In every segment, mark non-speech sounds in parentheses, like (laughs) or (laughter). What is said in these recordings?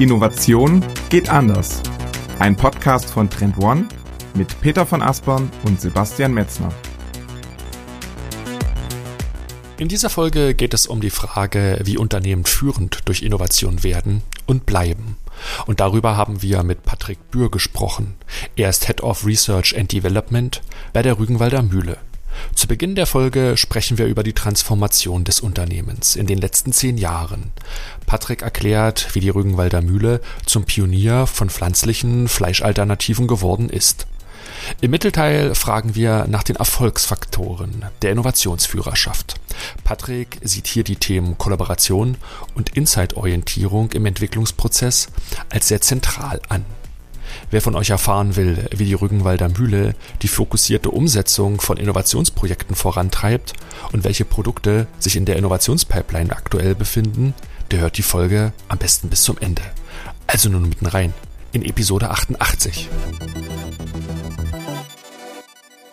Innovation geht anders. Ein Podcast von Trend One mit Peter von Aspern und Sebastian Metzner. In dieser Folge geht es um die Frage, wie Unternehmen führend durch Innovation werden und bleiben. Und darüber haben wir mit Patrick Bühr gesprochen. Er ist Head of Research and Development bei der Rügenwalder Mühle. Zu Beginn der Folge sprechen wir über die Transformation des Unternehmens in den letzten zehn Jahren. Patrick erklärt, wie die Rügenwalder Mühle zum Pionier von pflanzlichen Fleischalternativen geworden ist. Im Mittelteil fragen wir nach den Erfolgsfaktoren der Innovationsführerschaft. Patrick sieht hier die Themen Kollaboration und Insight-Orientierung im Entwicklungsprozess als sehr zentral an. Wer von euch erfahren will, wie die Rügenwalder Mühle die fokussierte Umsetzung von Innovationsprojekten vorantreibt und welche Produkte sich in der Innovationspipeline aktuell befinden, der hört die Folge am besten bis zum Ende. Also nun mitten rein in Episode 88.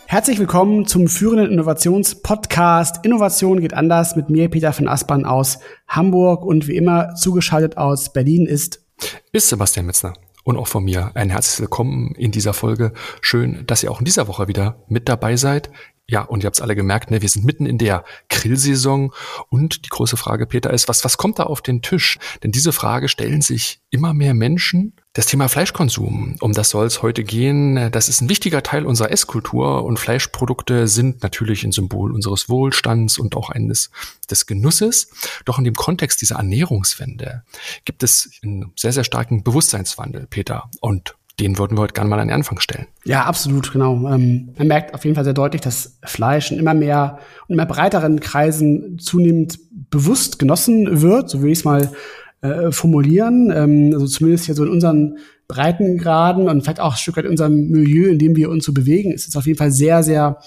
Herzlich willkommen zum führenden Innovationspodcast Innovation geht anders mit mir, Peter von Aspern aus Hamburg und wie immer zugeschaltet aus Berlin ist ist Sebastian Metzner und auch von mir ein herzliches Willkommen in dieser Folge. Schön, dass ihr auch in dieser Woche wieder mit dabei seid. Ja, und ihr habt es alle gemerkt, ne, wir sind mitten in der Grillsaison und die große Frage, Peter, ist, was, was kommt da auf den Tisch? Denn diese Frage stellen sich immer mehr Menschen. Das Thema Fleischkonsum, um das soll es heute gehen. Das ist ein wichtiger Teil unserer Esskultur und Fleischprodukte sind natürlich ein Symbol unseres Wohlstands und auch eines des Genusses. Doch in dem Kontext dieser Ernährungswende gibt es einen sehr, sehr starken Bewusstseinswandel, Peter. Und den würden wir heute gerne mal an den Anfang stellen. Ja, absolut, genau. Ähm, man merkt auf jeden Fall sehr deutlich, dass Fleisch in immer mehr und immer breiteren Kreisen zunehmend bewusst genossen wird, so will ich es mal äh, formulieren. Ähm, also zumindest hier so in unseren Breitengraden und vielleicht auch ein Stück weit in unserem Milieu, in dem wir uns so bewegen, ist es auf jeden Fall sehr, sehr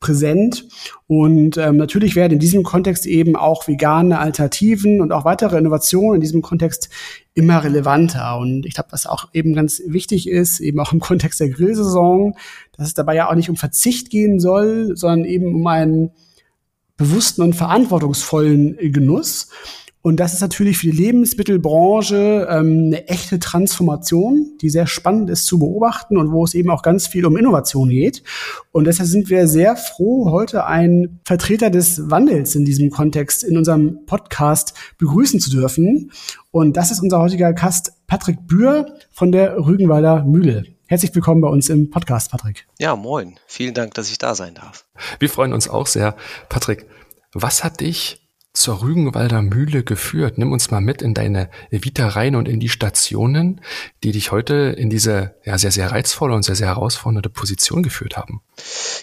präsent. Und ähm, natürlich werden in diesem Kontext eben auch vegane Alternativen und auch weitere Innovationen in diesem Kontext immer relevanter. Und ich glaube, was auch eben ganz wichtig ist, eben auch im Kontext der Grillsaison, dass es dabei ja auch nicht um Verzicht gehen soll, sondern eben um einen bewussten und verantwortungsvollen Genuss. Und das ist natürlich für die Lebensmittelbranche ähm, eine echte Transformation, die sehr spannend ist zu beobachten und wo es eben auch ganz viel um Innovation geht. Und deshalb sind wir sehr froh, heute einen Vertreter des Wandels in diesem Kontext in unserem Podcast begrüßen zu dürfen. Und das ist unser heutiger Gast Patrick Bühr von der Rügenwalder Mühle. Herzlich willkommen bei uns im Podcast, Patrick. Ja, moin. Vielen Dank, dass ich da sein darf. Wir freuen uns auch sehr. Patrick, was hat dich zur Rügenwalder Mühle geführt? Nimm uns mal mit in deine Vita rein und in die Stationen, die dich heute in diese ja, sehr, sehr reizvolle und sehr, sehr herausfordernde Position geführt haben.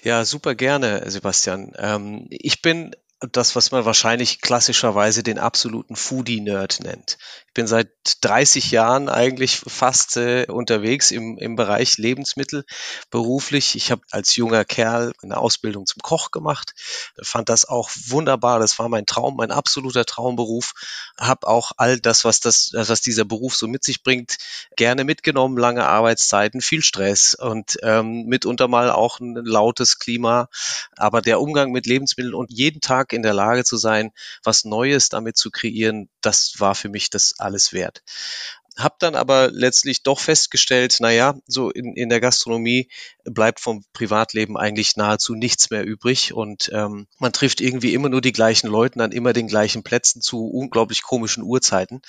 Ja, super gerne, Sebastian. Ähm, ich bin das, was man wahrscheinlich klassischerweise den absoluten Foodie-Nerd nennt. Bin seit 30 Jahren eigentlich fast äh, unterwegs im, im Bereich Lebensmittel beruflich. Ich habe als junger Kerl eine Ausbildung zum Koch gemacht, fand das auch wunderbar. Das war mein Traum, mein absoluter Traumberuf. Habe auch all das, was das, was dieser Beruf so mit sich bringt, gerne mitgenommen. Lange Arbeitszeiten, viel Stress und ähm, mitunter mal auch ein lautes Klima. Aber der Umgang mit Lebensmitteln und jeden Tag in der Lage zu sein, was Neues damit zu kreieren, das war für mich das alles wert. Hab dann aber letztlich doch festgestellt, na ja, so in, in der Gastronomie bleibt vom Privatleben eigentlich nahezu nichts mehr übrig und ähm, man trifft irgendwie immer nur die gleichen Leute an immer den gleichen Plätzen zu unglaublich komischen Uhrzeiten.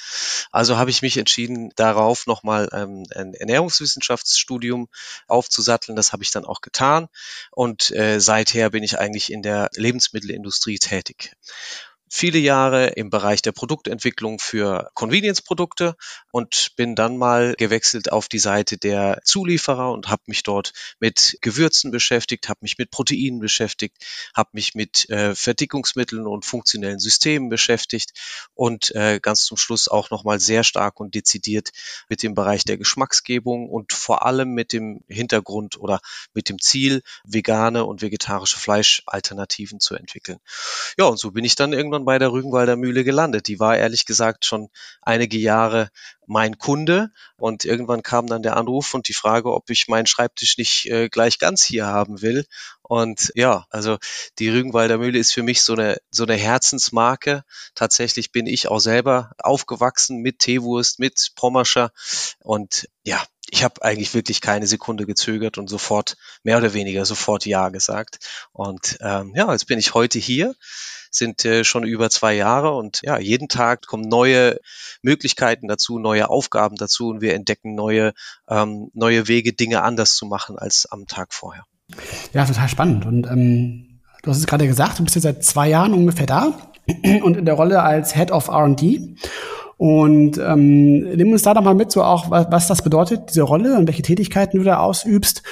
Also habe ich mich entschieden, darauf nochmal ähm, ein Ernährungswissenschaftsstudium aufzusatteln. Das habe ich dann auch getan und äh, seither bin ich eigentlich in der Lebensmittelindustrie tätig viele Jahre im Bereich der Produktentwicklung für Convenience-Produkte und bin dann mal gewechselt auf die Seite der Zulieferer und habe mich dort mit Gewürzen beschäftigt, habe mich mit Proteinen beschäftigt, habe mich mit äh, Verdickungsmitteln und funktionellen Systemen beschäftigt und äh, ganz zum Schluss auch nochmal sehr stark und dezidiert mit dem Bereich der Geschmacksgebung und vor allem mit dem Hintergrund oder mit dem Ziel, vegane und vegetarische Fleischalternativen zu entwickeln. Ja, und so bin ich dann irgendwann irgendwann bei der Rügenwalder Mühle gelandet. Die war ehrlich gesagt schon einige Jahre mein Kunde und irgendwann kam dann der Anruf und die Frage, ob ich meinen Schreibtisch nicht äh, gleich ganz hier haben will. Und ja, also die Rügenwalder Mühle ist für mich so eine so eine Herzensmarke. Tatsächlich bin ich auch selber aufgewachsen mit Teewurst, mit Pommerscher und ja, ich habe eigentlich wirklich keine Sekunde gezögert und sofort, mehr oder weniger sofort Ja gesagt. Und ähm, ja, jetzt bin ich heute hier, sind äh, schon über zwei Jahre und ja, jeden Tag kommen neue Möglichkeiten dazu, neue Aufgaben dazu und wir entdecken neue, ähm, neue Wege, Dinge anders zu machen als am Tag vorher. Ja, total spannend. Und ähm, du hast es gerade gesagt, du bist jetzt seit zwei Jahren ungefähr da (clears throat) und in der Rolle als Head of RD. Und ähm, nimm uns da doch mal mit, so auch, was, was das bedeutet, diese Rolle und welche Tätigkeiten du da ausübst,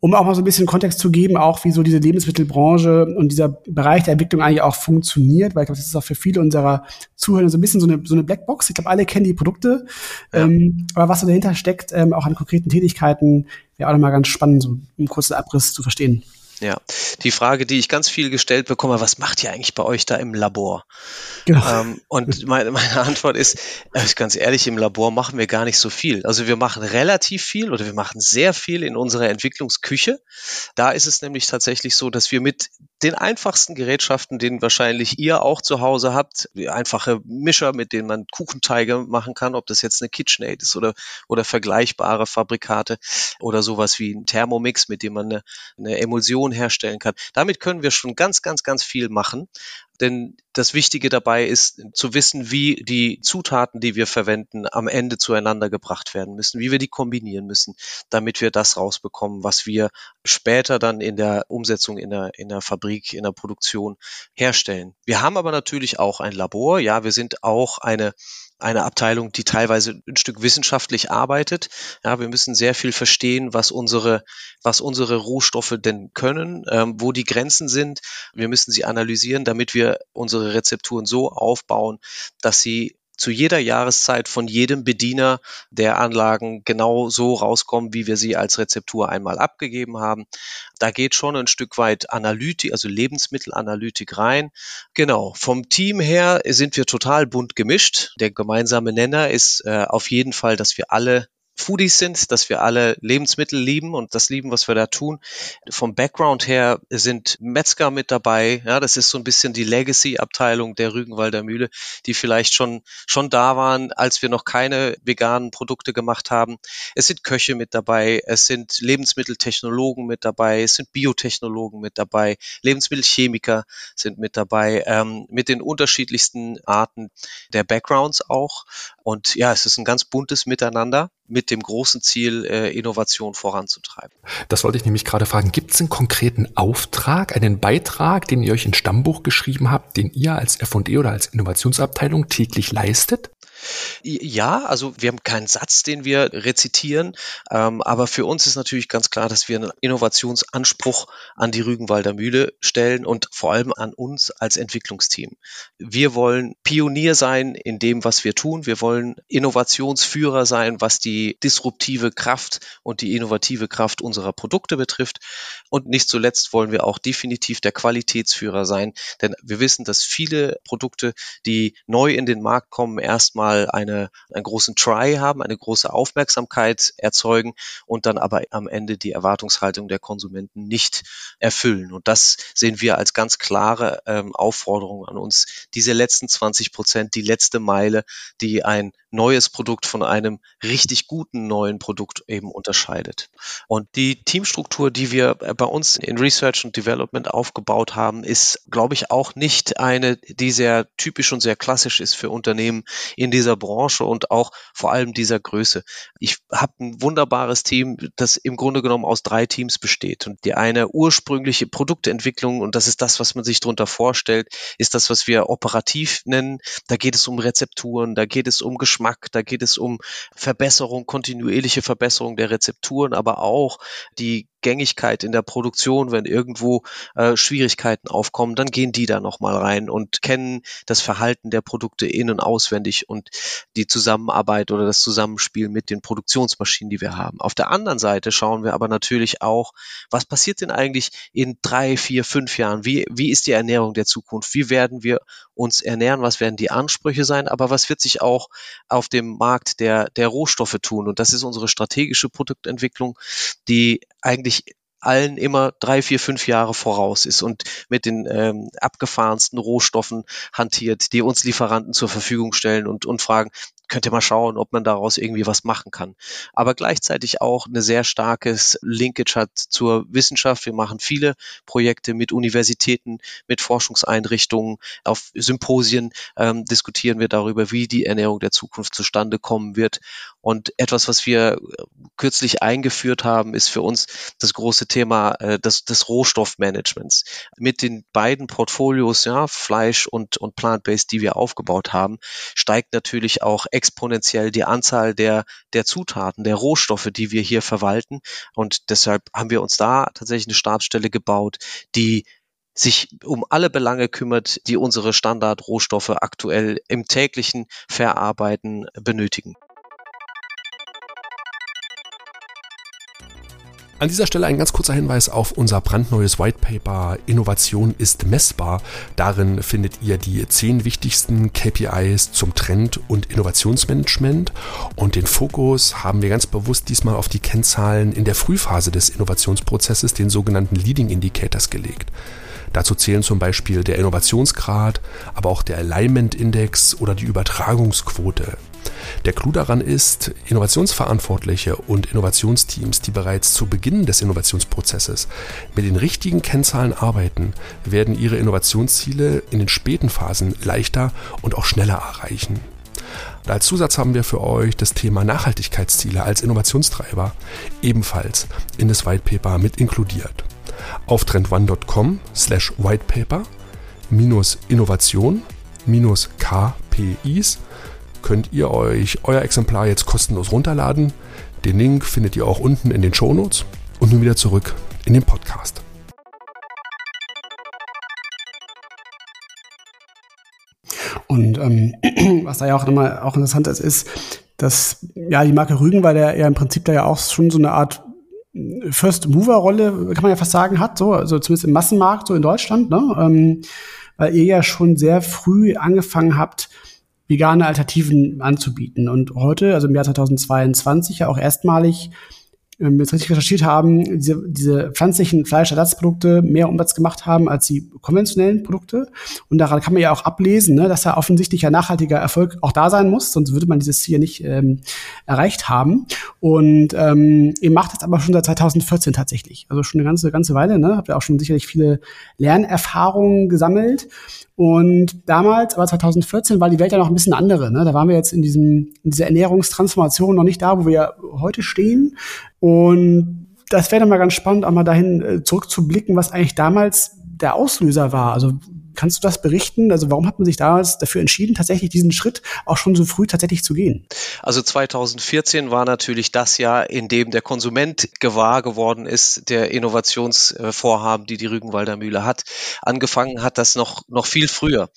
um auch mal so ein bisschen Kontext zu geben, auch wie so diese Lebensmittelbranche und dieser Bereich der Entwicklung eigentlich auch funktioniert, weil ich glaube, das ist auch für viele unserer Zuhörer so ein bisschen so eine, so eine Blackbox. Ich glaube, alle kennen die Produkte, ja. ähm, aber was so dahinter steckt, ähm, auch an konkreten Tätigkeiten, wäre auch nochmal ganz spannend, so einen kurzen Abriss zu verstehen. Ja, die Frage, die ich ganz viel gestellt bekomme, was macht ihr eigentlich bei euch da im Labor? Genau. Ähm, und (laughs) meine, meine Antwort ist, äh, ganz ehrlich, im Labor machen wir gar nicht so viel. Also wir machen relativ viel oder wir machen sehr viel in unserer Entwicklungsküche. Da ist es nämlich tatsächlich so, dass wir mit den einfachsten Gerätschaften, den wahrscheinlich ihr auch zu Hause habt, einfache Mischer, mit denen man Kuchenteige machen kann, ob das jetzt eine KitchenAid ist oder, oder vergleichbare Fabrikate oder sowas wie ein Thermomix, mit dem man eine, eine Emulsion herstellen kann. Damit können wir schon ganz, ganz, ganz viel machen. Denn das Wichtige dabei ist zu wissen, wie die Zutaten, die wir verwenden, am Ende zueinander gebracht werden müssen, wie wir die kombinieren müssen, damit wir das rausbekommen, was wir später dann in der Umsetzung in der, in der Fabrik, in der Produktion herstellen. Wir haben aber natürlich auch ein Labor. Ja, wir sind auch eine eine Abteilung, die teilweise ein Stück wissenschaftlich arbeitet. Ja, wir müssen sehr viel verstehen, was unsere, was unsere Rohstoffe denn können, ähm, wo die Grenzen sind. Wir müssen sie analysieren, damit wir unsere Rezepturen so aufbauen, dass sie zu jeder Jahreszeit von jedem Bediener der Anlagen genau so rauskommen, wie wir sie als Rezeptur einmal abgegeben haben. Da geht schon ein Stück weit Analytik, also Lebensmittelanalytik rein. Genau. Vom Team her sind wir total bunt gemischt. Der gemeinsame Nenner ist äh, auf jeden Fall, dass wir alle Foodies sind, dass wir alle Lebensmittel lieben und das lieben, was wir da tun. Vom Background her sind Metzger mit dabei. Ja, das ist so ein bisschen die Legacy-Abteilung der Rügenwalder Mühle, die vielleicht schon, schon da waren, als wir noch keine veganen Produkte gemacht haben. Es sind Köche mit dabei. Es sind Lebensmitteltechnologen mit dabei. Es sind Biotechnologen mit dabei. Lebensmittelchemiker sind mit dabei, ähm, mit den unterschiedlichsten Arten der Backgrounds auch. Und ja, es ist ein ganz buntes Miteinander mit dem großen Ziel, äh, Innovation voranzutreiben. Das wollte ich nämlich gerade fragen. Gibt es einen konkreten Auftrag, einen Beitrag, den ihr euch in Stammbuch geschrieben habt, den ihr als F&E oder als Innovationsabteilung täglich leistet? Ja, also wir haben keinen Satz, den wir rezitieren, ähm, aber für uns ist natürlich ganz klar, dass wir einen Innovationsanspruch an die Rügenwalder Mühle stellen und vor allem an uns als Entwicklungsteam. Wir wollen Pionier sein in dem, was wir tun. Wir wollen Innovationsführer sein, was die disruptive Kraft und die innovative Kraft unserer Produkte betrifft. Und nicht zuletzt wollen wir auch definitiv der Qualitätsführer sein, denn wir wissen, dass viele Produkte, die neu in den Markt kommen, erstmal mal eine, einen großen Try haben, eine große Aufmerksamkeit erzeugen und dann aber am Ende die Erwartungshaltung der Konsumenten nicht erfüllen. Und das sehen wir als ganz klare ähm, Aufforderung an uns. Diese letzten 20 Prozent, die letzte Meile, die ein neues Produkt von einem richtig guten neuen Produkt eben unterscheidet. Und die Teamstruktur, die wir bei uns in Research und Development aufgebaut haben, ist, glaube ich, auch nicht eine, die sehr typisch und sehr klassisch ist für Unternehmen in dieser Branche und auch vor allem dieser Größe. Ich habe ein wunderbares Team, das im Grunde genommen aus drei Teams besteht. Und die eine ursprüngliche Produktentwicklung, und das ist das, was man sich darunter vorstellt, ist das, was wir operativ nennen. Da geht es um Rezepturen, da geht es um Geschmack, Geschmack, da geht es um Verbesserung, kontinuierliche Verbesserung der Rezepturen, aber auch die Gängigkeit in der Produktion, wenn irgendwo äh, Schwierigkeiten aufkommen, dann gehen die da nochmal rein und kennen das Verhalten der Produkte in- und auswendig und die Zusammenarbeit oder das Zusammenspiel mit den Produktionsmaschinen, die wir haben. Auf der anderen Seite schauen wir aber natürlich auch, was passiert denn eigentlich in drei, vier, fünf Jahren? Wie, wie ist die Ernährung der Zukunft? Wie werden wir uns ernähren? Was werden die Ansprüche sein? Aber was wird sich auch auf dem Markt der, der Rohstoffe tun? Und das ist unsere strategische Produktentwicklung, die eigentlich allen immer drei, vier, fünf Jahre voraus ist und mit den ähm, abgefahrensten Rohstoffen hantiert, die uns Lieferanten zur Verfügung stellen und, und fragen, könnt ihr mal schauen, ob man daraus irgendwie was machen kann. Aber gleichzeitig auch eine sehr starkes Linkage hat zur Wissenschaft. Wir machen viele Projekte mit Universitäten, mit Forschungseinrichtungen. Auf Symposien ähm, diskutieren wir darüber, wie die Ernährung der Zukunft zustande kommen wird. Und etwas, was wir kürzlich eingeführt haben, ist für uns das große Thema äh, des, des Rohstoffmanagements. Mit den beiden Portfolios, ja, Fleisch und, und Plant-Based, die wir aufgebaut haben, steigt natürlich auch exponentiell die Anzahl der, der Zutaten, der Rohstoffe, die wir hier verwalten. Und deshalb haben wir uns da tatsächlich eine Stabsstelle gebaut, die sich um alle Belange kümmert, die unsere Standardrohstoffe aktuell im täglichen Verarbeiten benötigen. An dieser Stelle ein ganz kurzer Hinweis auf unser brandneues White Paper Innovation ist messbar. Darin findet ihr die zehn wichtigsten KPIs zum Trend- und Innovationsmanagement und den Fokus haben wir ganz bewusst diesmal auf die Kennzahlen in der Frühphase des Innovationsprozesses, den sogenannten Leading Indicators gelegt. Dazu zählen zum Beispiel der Innovationsgrad, aber auch der Alignment Index oder die Übertragungsquote. Der Clou daran ist, Innovationsverantwortliche und Innovationsteams, die bereits zu Beginn des Innovationsprozesses mit den richtigen Kennzahlen arbeiten, werden ihre Innovationsziele in den späten Phasen leichter und auch schneller erreichen. Als Zusatz haben wir für euch das Thema Nachhaltigkeitsziele als Innovationstreiber ebenfalls in das Whitepaper mit inkludiert. Auf trendone.com slash whitepaper minus Innovation minus KPIs könnt ihr euch euer Exemplar jetzt kostenlos runterladen. Den Link findet ihr auch unten in den Shownotes. Und nun wieder zurück in den Podcast. Und ähm, (clears throat) was da ja auch immer auch interessant ist, ist, dass ja die Marke Rügenwalder ja, ja im Prinzip da ja auch schon so eine Art First Mover Rolle, kann man ja fast sagen, hat, so, also zumindest im Massenmarkt, so in Deutschland, ne? Ähm, weil ihr ja schon sehr früh angefangen habt, vegane Alternativen anzubieten. Und heute, also im Jahr 2022, ja auch erstmalig wenn wir jetzt richtig recherchiert haben, diese, diese pflanzlichen Fleischersatzprodukte mehr Umsatz gemacht haben als die konventionellen Produkte. Und daran kann man ja auch ablesen, ne, dass da offensichtlich ein nachhaltiger Erfolg auch da sein muss, sonst würde man dieses Ziel nicht ähm, erreicht haben. Und ähm, ihr macht das aber schon seit 2014 tatsächlich. Also schon eine ganze, ganze Weile, ne? Habt ihr auch schon sicherlich viele Lernerfahrungen gesammelt. Und damals, aber 2014, war die Welt ja noch ein bisschen andere. Ne? Da waren wir jetzt in, diesem, in dieser Ernährungstransformation noch nicht da, wo wir heute stehen. Und das wäre dann mal ganz spannend, auch mal dahin äh, zurückzublicken, was eigentlich damals der Auslöser war. Also Kannst du das berichten? Also warum hat man sich damals dafür entschieden, tatsächlich diesen Schritt auch schon so früh tatsächlich zu gehen? Also 2014 war natürlich das Jahr, in dem der Konsument gewahr geworden ist, der Innovationsvorhaben, die die Rügenwalder Mühle hat. Angefangen hat das noch, noch viel früher.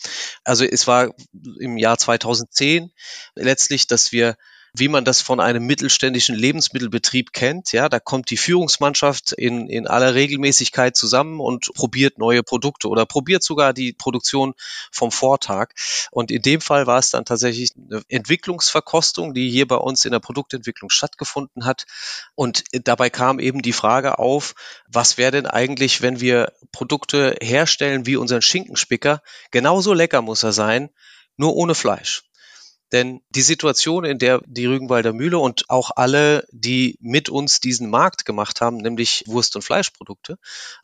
Also es war im Jahr 2010 letztlich, dass wir wie man das von einem mittelständischen Lebensmittelbetrieb kennt. Ja, da kommt die Führungsmannschaft in, in aller Regelmäßigkeit zusammen und probiert neue Produkte oder probiert sogar die Produktion vom Vortag. Und in dem Fall war es dann tatsächlich eine Entwicklungsverkostung, die hier bei uns in der Produktentwicklung stattgefunden hat. Und dabei kam eben die Frage auf, was wäre denn eigentlich, wenn wir Produkte herstellen wie unseren Schinkenspicker? Genauso lecker muss er sein, nur ohne Fleisch. Denn die Situation, in der die Rügenwalder Mühle und auch alle, die mit uns diesen Markt gemacht haben, nämlich Wurst- und Fleischprodukte,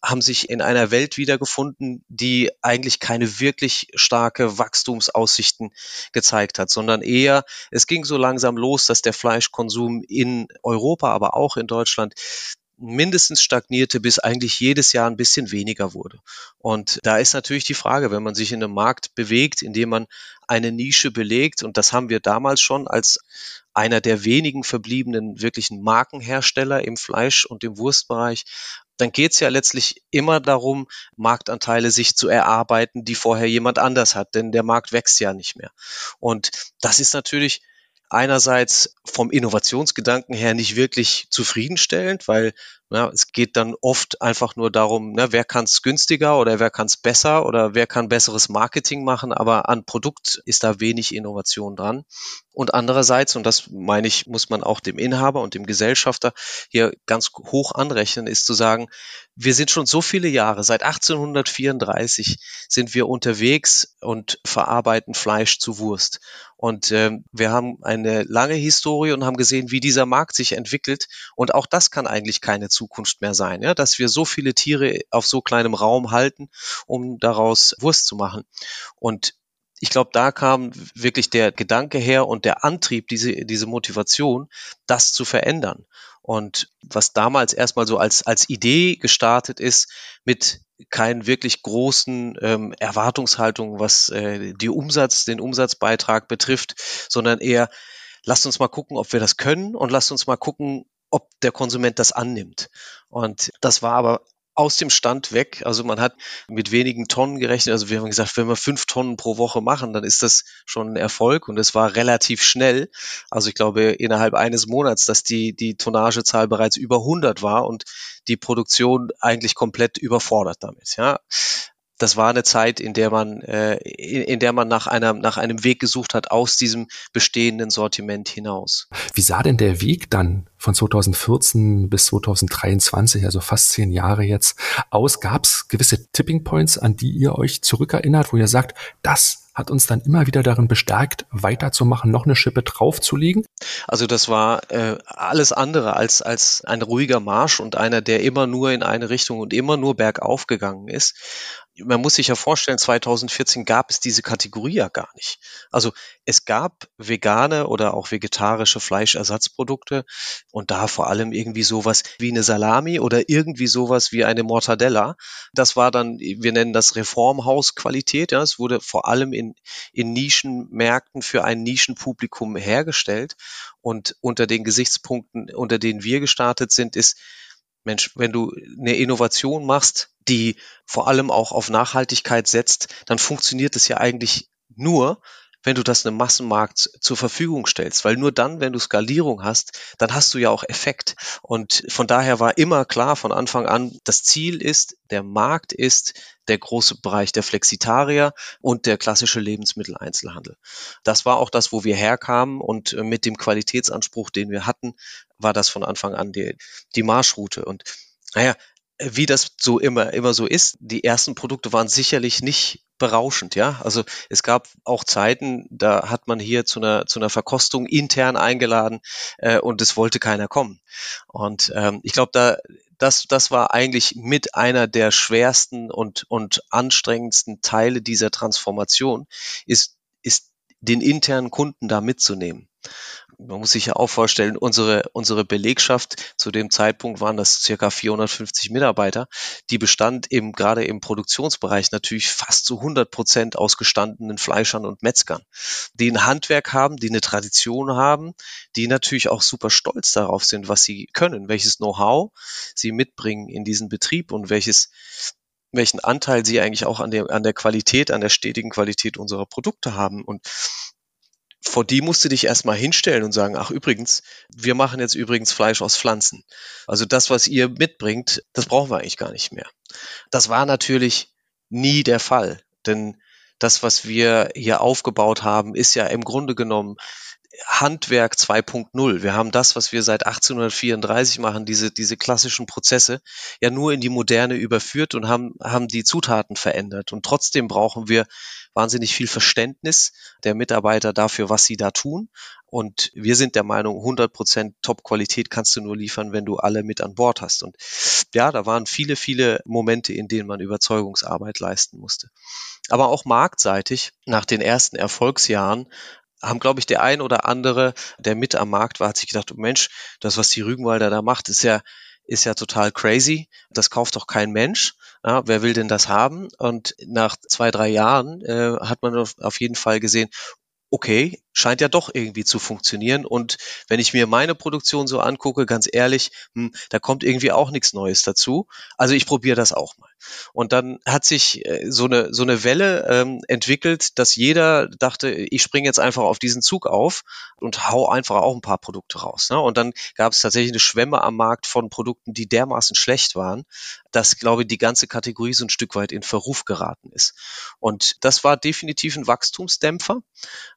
haben sich in einer Welt wiedergefunden, die eigentlich keine wirklich starke Wachstumsaussichten gezeigt hat, sondern eher, es ging so langsam los, dass der Fleischkonsum in Europa, aber auch in Deutschland mindestens stagnierte, bis eigentlich jedes Jahr ein bisschen weniger wurde. Und da ist natürlich die Frage, wenn man sich in einem Markt bewegt, in dem man eine Nische belegt, und das haben wir damals schon als einer der wenigen verbliebenen wirklichen Markenhersteller im Fleisch- und im Wurstbereich, dann geht es ja letztlich immer darum, Marktanteile sich zu erarbeiten, die vorher jemand anders hat, denn der Markt wächst ja nicht mehr. Und das ist natürlich einerseits vom Innovationsgedanken her nicht wirklich zufriedenstellend, weil ja, es geht dann oft einfach nur darum, ne, wer kann es günstiger oder wer kann es besser oder wer kann besseres Marketing machen, aber an Produkt ist da wenig Innovation dran. Und andererseits, und das meine ich, muss man auch dem Inhaber und dem Gesellschafter hier ganz hoch anrechnen, ist zu sagen, wir sind schon so viele Jahre, seit 1834 sind wir unterwegs und verarbeiten Fleisch zu Wurst. Und äh, wir haben eine lange Historie und haben gesehen, wie dieser Markt sich entwickelt. Und auch das kann eigentlich keine Zukunft mehr sein, ja, dass wir so viele Tiere auf so kleinem Raum halten, um daraus Wurst zu machen. Und ich glaube, da kam wirklich der Gedanke her und der Antrieb, diese, diese Motivation, das zu verändern. Und was damals erstmal so als, als Idee gestartet ist, mit keinen wirklich großen ähm, Erwartungshaltungen, was äh, die Umsatz, den Umsatzbeitrag betrifft, sondern eher, lasst uns mal gucken, ob wir das können und lasst uns mal gucken, ob der Konsument das annimmt. Und das war aber aus dem Stand weg. Also man hat mit wenigen Tonnen gerechnet. Also wir haben gesagt, wenn wir fünf Tonnen pro Woche machen, dann ist das schon ein Erfolg. Und es war relativ schnell. Also ich glaube innerhalb eines Monats, dass die, die Tonnagezahl bereits über 100 war und die Produktion eigentlich komplett überfordert damit. Ja, das war eine Zeit, in der man, äh, in, in, der man nach, einer, nach einem Weg gesucht hat aus diesem bestehenden Sortiment hinaus. Wie sah denn der Weg dann von 2014 bis 2023, also fast zehn Jahre jetzt, aus? Gab es gewisse Tipping Points, an die ihr euch zurückerinnert, wo ihr sagt, das hat uns dann immer wieder darin bestärkt, weiterzumachen, noch eine Schippe draufzulegen? Also das war äh, alles andere als, als ein ruhiger Marsch und einer, der immer nur in eine Richtung und immer nur bergauf gegangen ist man muss sich ja vorstellen, 2014 gab es diese Kategorie ja gar nicht. Also es gab vegane oder auch vegetarische Fleischersatzprodukte und da vor allem irgendwie sowas wie eine Salami oder irgendwie sowas wie eine Mortadella. Das war dann, wir nennen das Reformhausqualität. Ja, es wurde vor allem in, in Nischenmärkten für ein Nischenpublikum hergestellt. Und unter den Gesichtspunkten, unter denen wir gestartet sind, ist, Mensch, wenn du eine Innovation machst, die vor allem auch auf Nachhaltigkeit setzt, dann funktioniert es ja eigentlich nur, wenn du das einem Massenmarkt zur Verfügung stellst. Weil nur dann, wenn du Skalierung hast, dann hast du ja auch Effekt. Und von daher war immer klar von Anfang an, das Ziel ist, der Markt ist der große Bereich der Flexitarier und der klassische Lebensmitteleinzelhandel. Das war auch das, wo wir herkamen und äh, mit dem Qualitätsanspruch, den wir hatten, war das von Anfang an die, die Marschroute. Und naja, wie das so immer, immer so ist, die ersten Produkte waren sicherlich nicht berauschend, ja. Also es gab auch Zeiten, da hat man hier zu einer, zu einer Verkostung intern eingeladen äh, und es wollte keiner kommen. Und ähm, ich glaube, da, das, das war eigentlich mit einer der schwersten und, und anstrengendsten Teile dieser Transformation, ist, ist den internen Kunden da mitzunehmen man muss sich ja auch vorstellen, unsere, unsere Belegschaft zu dem Zeitpunkt waren das circa 450 Mitarbeiter, die bestand eben gerade im Produktionsbereich natürlich fast zu 100 Prozent aus gestandenen Fleischern und Metzgern, die ein Handwerk haben, die eine Tradition haben, die natürlich auch super stolz darauf sind, was sie können, welches Know-how sie mitbringen in diesen Betrieb und welches welchen Anteil sie eigentlich auch an der, an der Qualität, an der stetigen Qualität unserer Produkte haben. Und vor die musst du dich erstmal hinstellen und sagen, ach übrigens, wir machen jetzt übrigens Fleisch aus Pflanzen. Also das, was ihr mitbringt, das brauchen wir eigentlich gar nicht mehr. Das war natürlich nie der Fall, denn das, was wir hier aufgebaut haben, ist ja im Grunde genommen Handwerk 2.0. Wir haben das, was wir seit 1834 machen, diese, diese klassischen Prozesse, ja nur in die Moderne überführt und haben, haben die Zutaten verändert. Und trotzdem brauchen wir wahnsinnig viel Verständnis der Mitarbeiter dafür, was sie da tun. Und wir sind der Meinung, 100 Prozent Top-Qualität kannst du nur liefern, wenn du alle mit an Bord hast. Und ja, da waren viele, viele Momente, in denen man Überzeugungsarbeit leisten musste. Aber auch marktseitig, nach den ersten Erfolgsjahren, haben, glaube ich, der ein oder andere, der mit am Markt war, hat sich gedacht, oh Mensch, das, was die Rügenwalder da macht, ist ja ist ja total crazy. Das kauft doch kein Mensch. Ja, wer will denn das haben? Und nach zwei, drei Jahren äh, hat man auf jeden Fall gesehen, okay, scheint ja doch irgendwie zu funktionieren. Und wenn ich mir meine Produktion so angucke, ganz ehrlich, hm, da kommt irgendwie auch nichts Neues dazu. Also ich probiere das auch mal. Und dann hat sich äh, so eine so eine Welle ähm, entwickelt, dass jeder dachte, ich springe jetzt einfach auf diesen Zug auf und hau einfach auch ein paar Produkte raus. Ne? Und dann gab es tatsächlich eine Schwemme am Markt von Produkten, die dermaßen schlecht waren, dass, glaube ich, die ganze Kategorie so ein Stück weit in Verruf geraten ist. Und das war definitiv ein Wachstumsdämpfer.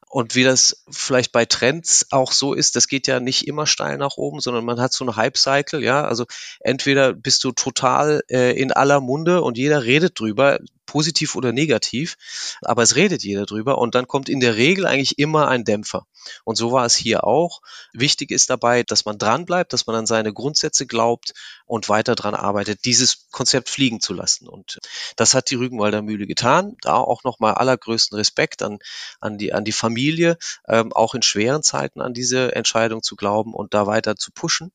Und wie das vielleicht bei Trends auch so ist, das geht ja nicht immer steil nach oben, sondern man hat so einen Hype-Cycle, ja. Also entweder bist du total äh, in aller Munde und jeder redet drüber, positiv oder negativ, aber es redet jeder drüber und dann kommt in der Regel eigentlich immer ein Dämpfer. Und so war es hier auch. Wichtig ist dabei, dass man dran bleibt, dass man an seine Grundsätze glaubt und weiter dran arbeitet, dieses Konzept fliegen zu lassen. Und das hat die Rügenwalder Mühle getan. Da auch nochmal allergrößten Respekt an, an, die, an die Familie, ähm, auch in schweren Zeiten an diese Entscheidung zu glauben und da weiter zu pushen.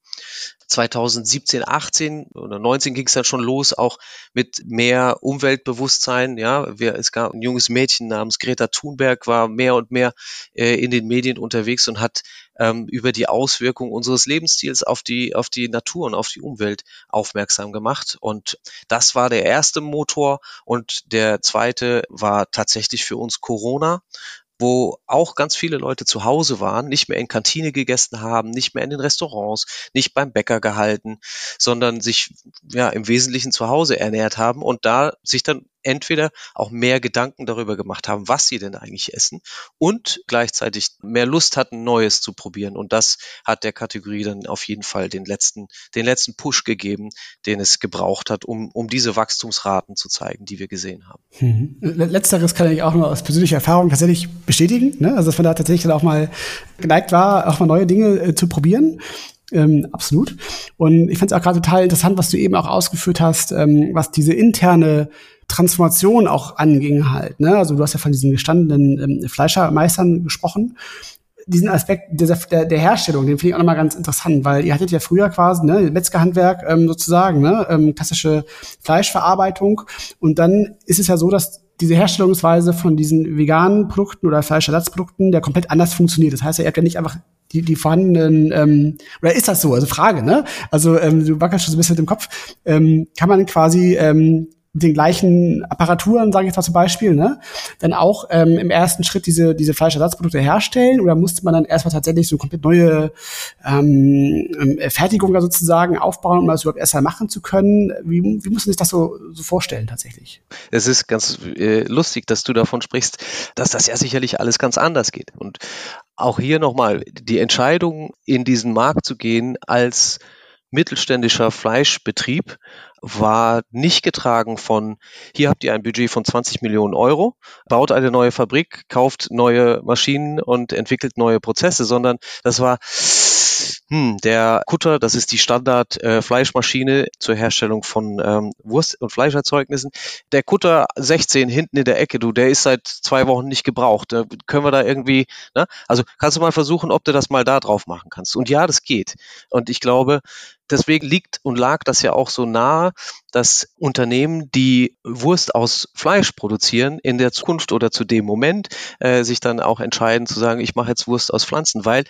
2017, 18 oder 19 ging es dann schon los, auch mit mehr Umweltbewusstsein. Ja, wir, es gab ein junges Mädchen namens Greta Thunberg, war mehr und mehr äh, in den Medien unterwegs und hat ähm, über die Auswirkungen unseres Lebensstils auf die, auf die Natur und auf die Umwelt aufmerksam gemacht. Und das war der erste Motor. Und der zweite war tatsächlich für uns Corona wo auch ganz viele Leute zu Hause waren, nicht mehr in Kantine gegessen haben, nicht mehr in den Restaurants, nicht beim Bäcker gehalten, sondern sich ja im Wesentlichen zu Hause ernährt haben und da sich dann entweder auch mehr Gedanken darüber gemacht haben, was sie denn eigentlich essen und gleichzeitig mehr Lust hatten, Neues zu probieren. Und das hat der Kategorie dann auf jeden Fall den letzten, den letzten Push gegeben, den es gebraucht hat, um, um diese Wachstumsraten zu zeigen, die wir gesehen haben. Mhm. Letzteres kann ich auch nur aus persönlicher Erfahrung tatsächlich bestätigen. Ne? Also, dass man da tatsächlich dann auch mal geneigt war, auch mal neue Dinge äh, zu probieren. Ähm, absolut. Und ich fand es auch gerade total interessant, was du eben auch ausgeführt hast, ähm, was diese interne Transformation auch anging halt. Ne? Also du hast ja von diesen gestandenen ähm, Fleischermeistern gesprochen. Diesen Aspekt dieser, der, der Herstellung, den finde ich auch nochmal ganz interessant, weil ihr hattet ja früher quasi ne, Metzgerhandwerk ähm, sozusagen, ne, ähm, klassische Fleischverarbeitung. Und dann ist es ja so, dass diese Herstellungsweise von diesen veganen Produkten oder Fleischersatzprodukten, der komplett anders funktioniert. Das heißt, ihr habt ja nicht einfach die, die vorhandenen, ähm, oder ist das so? Also Frage, ne? Also ähm, du wackelst schon so ein bisschen mit dem Kopf. Ähm, kann man quasi ähm, mit den gleichen Apparaturen, sage ich jetzt mal zum Beispiel, ne, dann auch ähm, im ersten Schritt diese, diese Fleischersatzprodukte herstellen oder musste man dann erstmal tatsächlich so komplett neue ähm, ähm Fertigung sozusagen aufbauen, um das überhaupt erstmal machen zu können? Wie, wie muss man sich das so, so vorstellen tatsächlich? Es ist ganz äh, lustig, dass du davon sprichst, dass das ja sicherlich alles ganz anders geht. Und auch hier nochmal die Entscheidung, in diesen Markt zu gehen als mittelständischer Fleischbetrieb war nicht getragen von, hier habt ihr ein Budget von 20 Millionen Euro, baut eine neue Fabrik, kauft neue Maschinen und entwickelt neue Prozesse, sondern das war, hm, der Kutter, das ist die Standard-Fleischmaschine äh, zur Herstellung von ähm, Wurst- und Fleischerzeugnissen. Der Kutter 16 hinten in der Ecke, du, der ist seit zwei Wochen nicht gebraucht. Da können wir da irgendwie, ne? Also kannst du mal versuchen, ob du das mal da drauf machen kannst. Und ja, das geht. Und ich glaube, deswegen liegt und lag das ja auch so nahe, dass Unternehmen, die Wurst aus Fleisch produzieren, in der Zukunft oder zu dem Moment äh, sich dann auch entscheiden zu sagen, ich mache jetzt Wurst aus Pflanzen, weil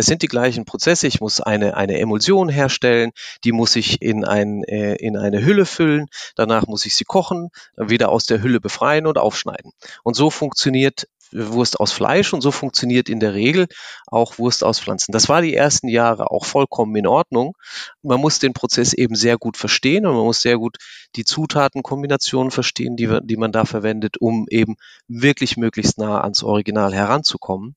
es sind die gleichen Prozesse. Ich muss eine, eine Emulsion herstellen, die muss ich in, ein, äh, in eine Hülle füllen, danach muss ich sie kochen, wieder aus der Hülle befreien und aufschneiden. Und so funktioniert Wurst aus Fleisch und so funktioniert in der Regel auch Wurst aus Pflanzen. Das war die ersten Jahre auch vollkommen in Ordnung. Man muss den Prozess eben sehr gut verstehen und man muss sehr gut die Zutatenkombinationen verstehen, die, die man da verwendet, um eben wirklich möglichst nah ans Original heranzukommen.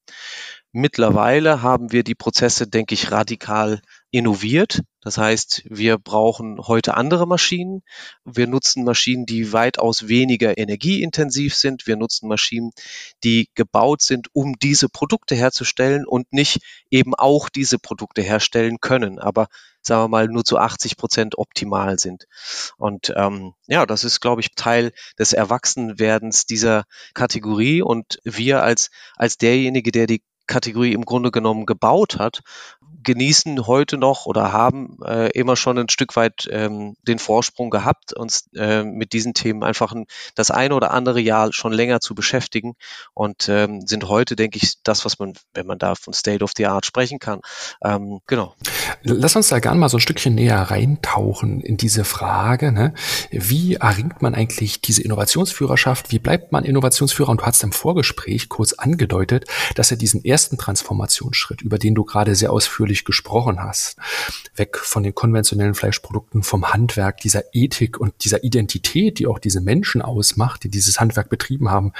Mittlerweile haben wir die Prozesse, denke ich, radikal innoviert. Das heißt, wir brauchen heute andere Maschinen. Wir nutzen Maschinen, die weitaus weniger energieintensiv sind. Wir nutzen Maschinen, die gebaut sind, um diese Produkte herzustellen und nicht eben auch diese Produkte herstellen können, aber sagen wir mal nur zu 80 Prozent optimal sind. Und ähm, ja, das ist, glaube ich, Teil des Erwachsenwerdens dieser Kategorie. Und wir als als derjenige, der die Kategorie im Grunde genommen gebaut hat, genießen heute noch oder haben äh, immer schon ein Stück weit ähm, den Vorsprung gehabt, uns äh, mit diesen Themen einfach ein, das eine oder andere Jahr schon länger zu beschäftigen und ähm, sind heute, denke ich, das, was man, wenn man da von State of the Art sprechen kann. Ähm, genau. Lass uns da gerne mal so ein Stückchen näher reintauchen in diese Frage. Ne? Wie erringt man eigentlich diese Innovationsführerschaft? Wie bleibt man Innovationsführer? Und du hast im Vorgespräch kurz angedeutet, dass er diesen ersten Transformationsschritt, über den du gerade sehr ausführlich gesprochen hast, weg von den konventionellen Fleischprodukten, vom Handwerk, dieser Ethik und dieser Identität, die auch diese Menschen ausmacht, die dieses Handwerk betrieben haben,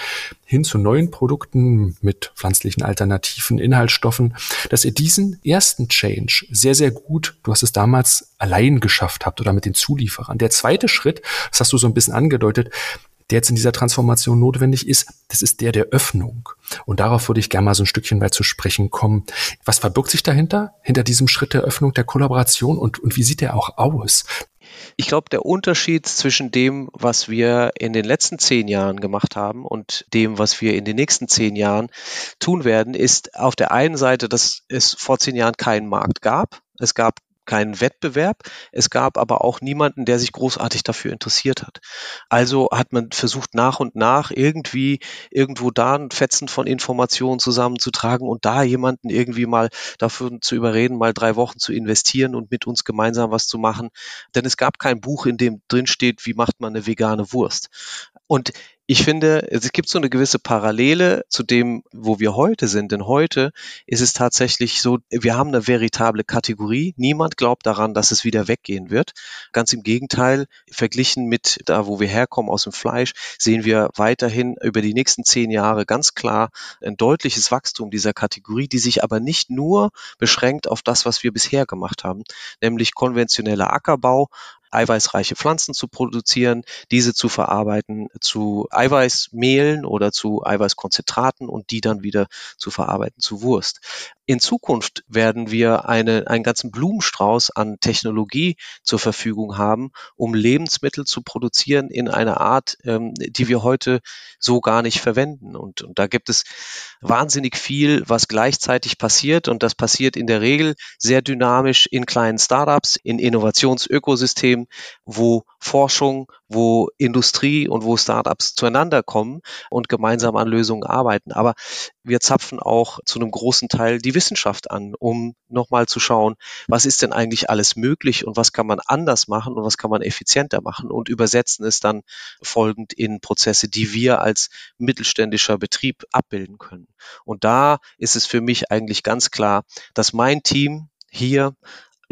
hin zu neuen Produkten mit pflanzlichen alternativen Inhaltsstoffen, dass ihr diesen ersten Change sehr, sehr gut, du hast es damals allein geschafft habt oder mit den Zulieferern. Der zweite Schritt, das hast du so ein bisschen angedeutet, der jetzt in dieser Transformation notwendig ist, das ist der der Öffnung. Und darauf würde ich gerne mal so ein Stückchen weit zu sprechen kommen. Was verbirgt sich dahinter, hinter diesem Schritt der Öffnung, der Kollaboration und, und wie sieht der auch aus? Ich glaube, der Unterschied zwischen dem, was wir in den letzten zehn Jahren gemacht haben und dem, was wir in den nächsten zehn Jahren tun werden, ist auf der einen Seite, dass es vor zehn Jahren keinen Markt gab. Es gab keinen Wettbewerb. Es gab aber auch niemanden, der sich großartig dafür interessiert hat. Also hat man versucht, nach und nach irgendwie irgendwo da ein Fetzen von Informationen zusammenzutragen und da jemanden irgendwie mal dafür zu überreden, mal drei Wochen zu investieren und mit uns gemeinsam was zu machen. Denn es gab kein Buch, in dem drin wie macht man eine vegane Wurst. Und ich finde, es gibt so eine gewisse Parallele zu dem, wo wir heute sind. Denn heute ist es tatsächlich so, wir haben eine veritable Kategorie. Niemand glaubt daran, dass es wieder weggehen wird. Ganz im Gegenteil, verglichen mit da, wo wir herkommen aus dem Fleisch, sehen wir weiterhin über die nächsten zehn Jahre ganz klar ein deutliches Wachstum dieser Kategorie, die sich aber nicht nur beschränkt auf das, was wir bisher gemacht haben, nämlich konventioneller Ackerbau, eiweißreiche Pflanzen zu produzieren, diese zu verarbeiten zu Eiweißmehlen oder zu Eiweißkonzentraten und die dann wieder zu verarbeiten zu Wurst. In Zukunft werden wir eine, einen ganzen Blumenstrauß an Technologie zur Verfügung haben, um Lebensmittel zu produzieren in einer Art, ähm, die wir heute so gar nicht verwenden. Und, und da gibt es wahnsinnig viel, was gleichzeitig passiert. Und das passiert in der Regel sehr dynamisch in kleinen Startups, in Innovationsökosystemen, wo Forschung, wo Industrie und wo Startups zueinander kommen und gemeinsam an Lösungen arbeiten. Aber wir zapfen auch zu einem großen Teil die Wissenschaft an, um nochmal zu schauen, was ist denn eigentlich alles möglich und was kann man anders machen und was kann man effizienter machen und übersetzen es dann folgend in Prozesse, die wir als mittelständischer Betrieb abbilden können. Und da ist es für mich eigentlich ganz klar, dass mein Team hier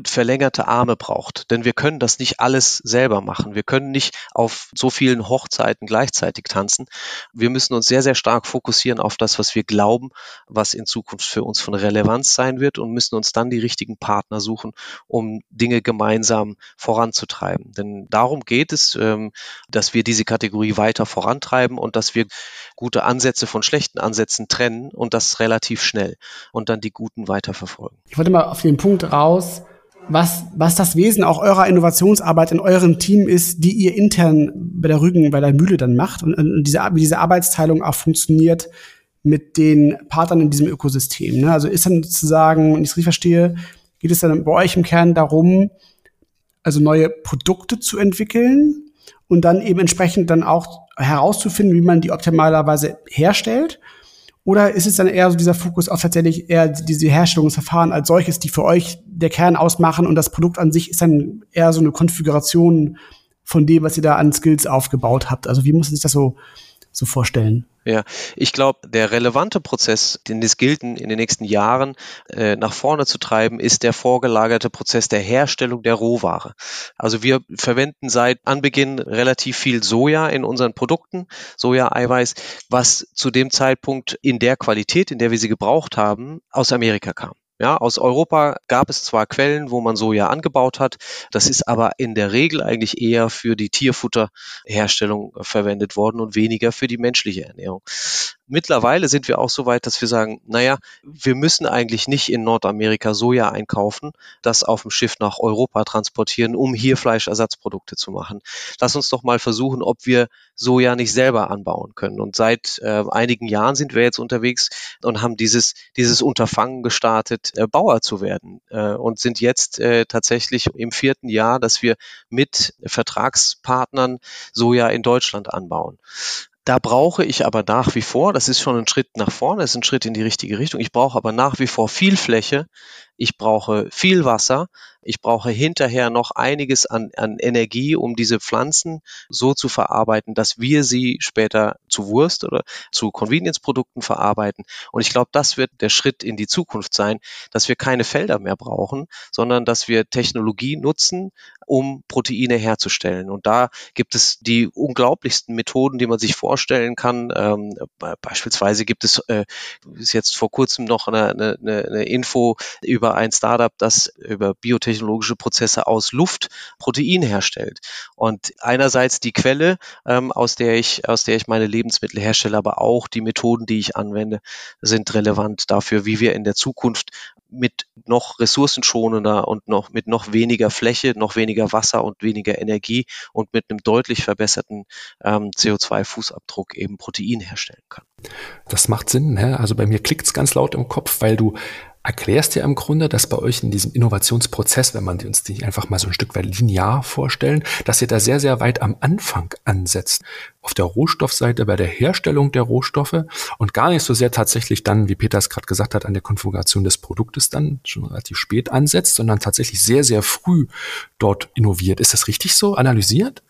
verlängerte Arme braucht. Denn wir können das nicht alles selber machen. Wir können nicht auf so vielen Hochzeiten gleichzeitig tanzen. Wir müssen uns sehr, sehr stark fokussieren auf das, was wir glauben, was in Zukunft für uns von Relevanz sein wird und müssen uns dann die richtigen Partner suchen, um Dinge gemeinsam voranzutreiben. Denn darum geht es, ähm, dass wir diese Kategorie weiter vorantreiben und dass wir gute Ansätze von schlechten Ansätzen trennen und das relativ schnell und dann die guten weiterverfolgen. Ich wollte mal auf den Punkt raus, was, was das Wesen auch eurer Innovationsarbeit in eurem Team ist, die ihr intern bei der Rügen, bei der Mühle dann macht und, und diese, wie diese Arbeitsteilung auch funktioniert mit den Partnern in diesem Ökosystem. Ne? Also ist dann sozusagen, wenn ich es richtig verstehe, geht es dann bei euch im Kern darum, also neue Produkte zu entwickeln und dann eben entsprechend dann auch herauszufinden, wie man die optimalerweise herstellt oder ist es dann eher so dieser Fokus auf tatsächlich eher diese Herstellungsverfahren als solches, die für euch der Kern ausmachen und das Produkt an sich ist dann eher so eine Konfiguration von dem, was ihr da an Skills aufgebaut habt? Also wie muss sich das so, so vorstellen? Ja, ich glaube, der relevante Prozess, den es gilt, in den nächsten Jahren äh, nach vorne zu treiben, ist der vorgelagerte Prozess der Herstellung der Rohware. Also wir verwenden seit Anbeginn relativ viel Soja in unseren Produkten, Soja-Eiweiß, was zu dem Zeitpunkt in der Qualität, in der wir sie gebraucht haben, aus Amerika kam. Ja, aus Europa gab es zwar Quellen, wo man Soja angebaut hat, das ist aber in der Regel eigentlich eher für die Tierfutterherstellung verwendet worden und weniger für die menschliche Ernährung. Mittlerweile sind wir auch so weit, dass wir sagen, naja, wir müssen eigentlich nicht in Nordamerika Soja einkaufen, das auf dem Schiff nach Europa transportieren, um hier Fleischersatzprodukte zu machen. Lass uns doch mal versuchen, ob wir Soja nicht selber anbauen können. Und seit äh, einigen Jahren sind wir jetzt unterwegs und haben dieses, dieses Unterfangen gestartet, äh, Bauer zu werden äh, und sind jetzt äh, tatsächlich im vierten Jahr, dass wir mit Vertragspartnern Soja in Deutschland anbauen. Da brauche ich aber nach wie vor, das ist schon ein Schritt nach vorne, das ist ein Schritt in die richtige Richtung. Ich brauche aber nach wie vor viel Fläche. Ich brauche viel Wasser ich brauche hinterher noch einiges an, an Energie, um diese Pflanzen so zu verarbeiten, dass wir sie später zu Wurst oder zu Convenience-Produkten verarbeiten. Und ich glaube, das wird der Schritt in die Zukunft sein, dass wir keine Felder mehr brauchen, sondern dass wir Technologie nutzen, um Proteine herzustellen. Und da gibt es die unglaublichsten Methoden, die man sich vorstellen kann. Ähm, beispielsweise gibt es, äh, ist jetzt vor kurzem noch eine, eine, eine Info über ein Startup, das über biotechnologische Prozesse aus Luft Protein herstellt. Und einerseits die Quelle, ähm, aus der ich, aus der ich meine Lebensmittel herstelle, aber auch die Methoden, die ich anwende, sind relevant dafür, wie wir in der Zukunft mit noch ressourcenschonender und noch mit noch weniger Fläche, noch weniger Wasser und weniger Energie und mit einem deutlich verbesserten ähm, CO2-Fußabdruck eben Protein herstellen kann. Das macht Sinn. Ne? Also bei mir klickt's ganz laut im Kopf, weil du erklärst dir im Grunde, dass bei euch in diesem Innovationsprozess, wenn man uns die einfach mal so ein Stück weit linear vorstellen, dass ihr da sehr, sehr weit am Anfang ansetzt. Auf der Rohstoffseite bei der Herstellung der Rohstoffe und gar nicht so sehr tatsächlich dann, wie Peter es gerade gesagt hat, an der Konfiguration des Produktes dann schon relativ spät ansetzt, sondern tatsächlich sehr, sehr früh dort innoviert. Ist das richtig so analysiert?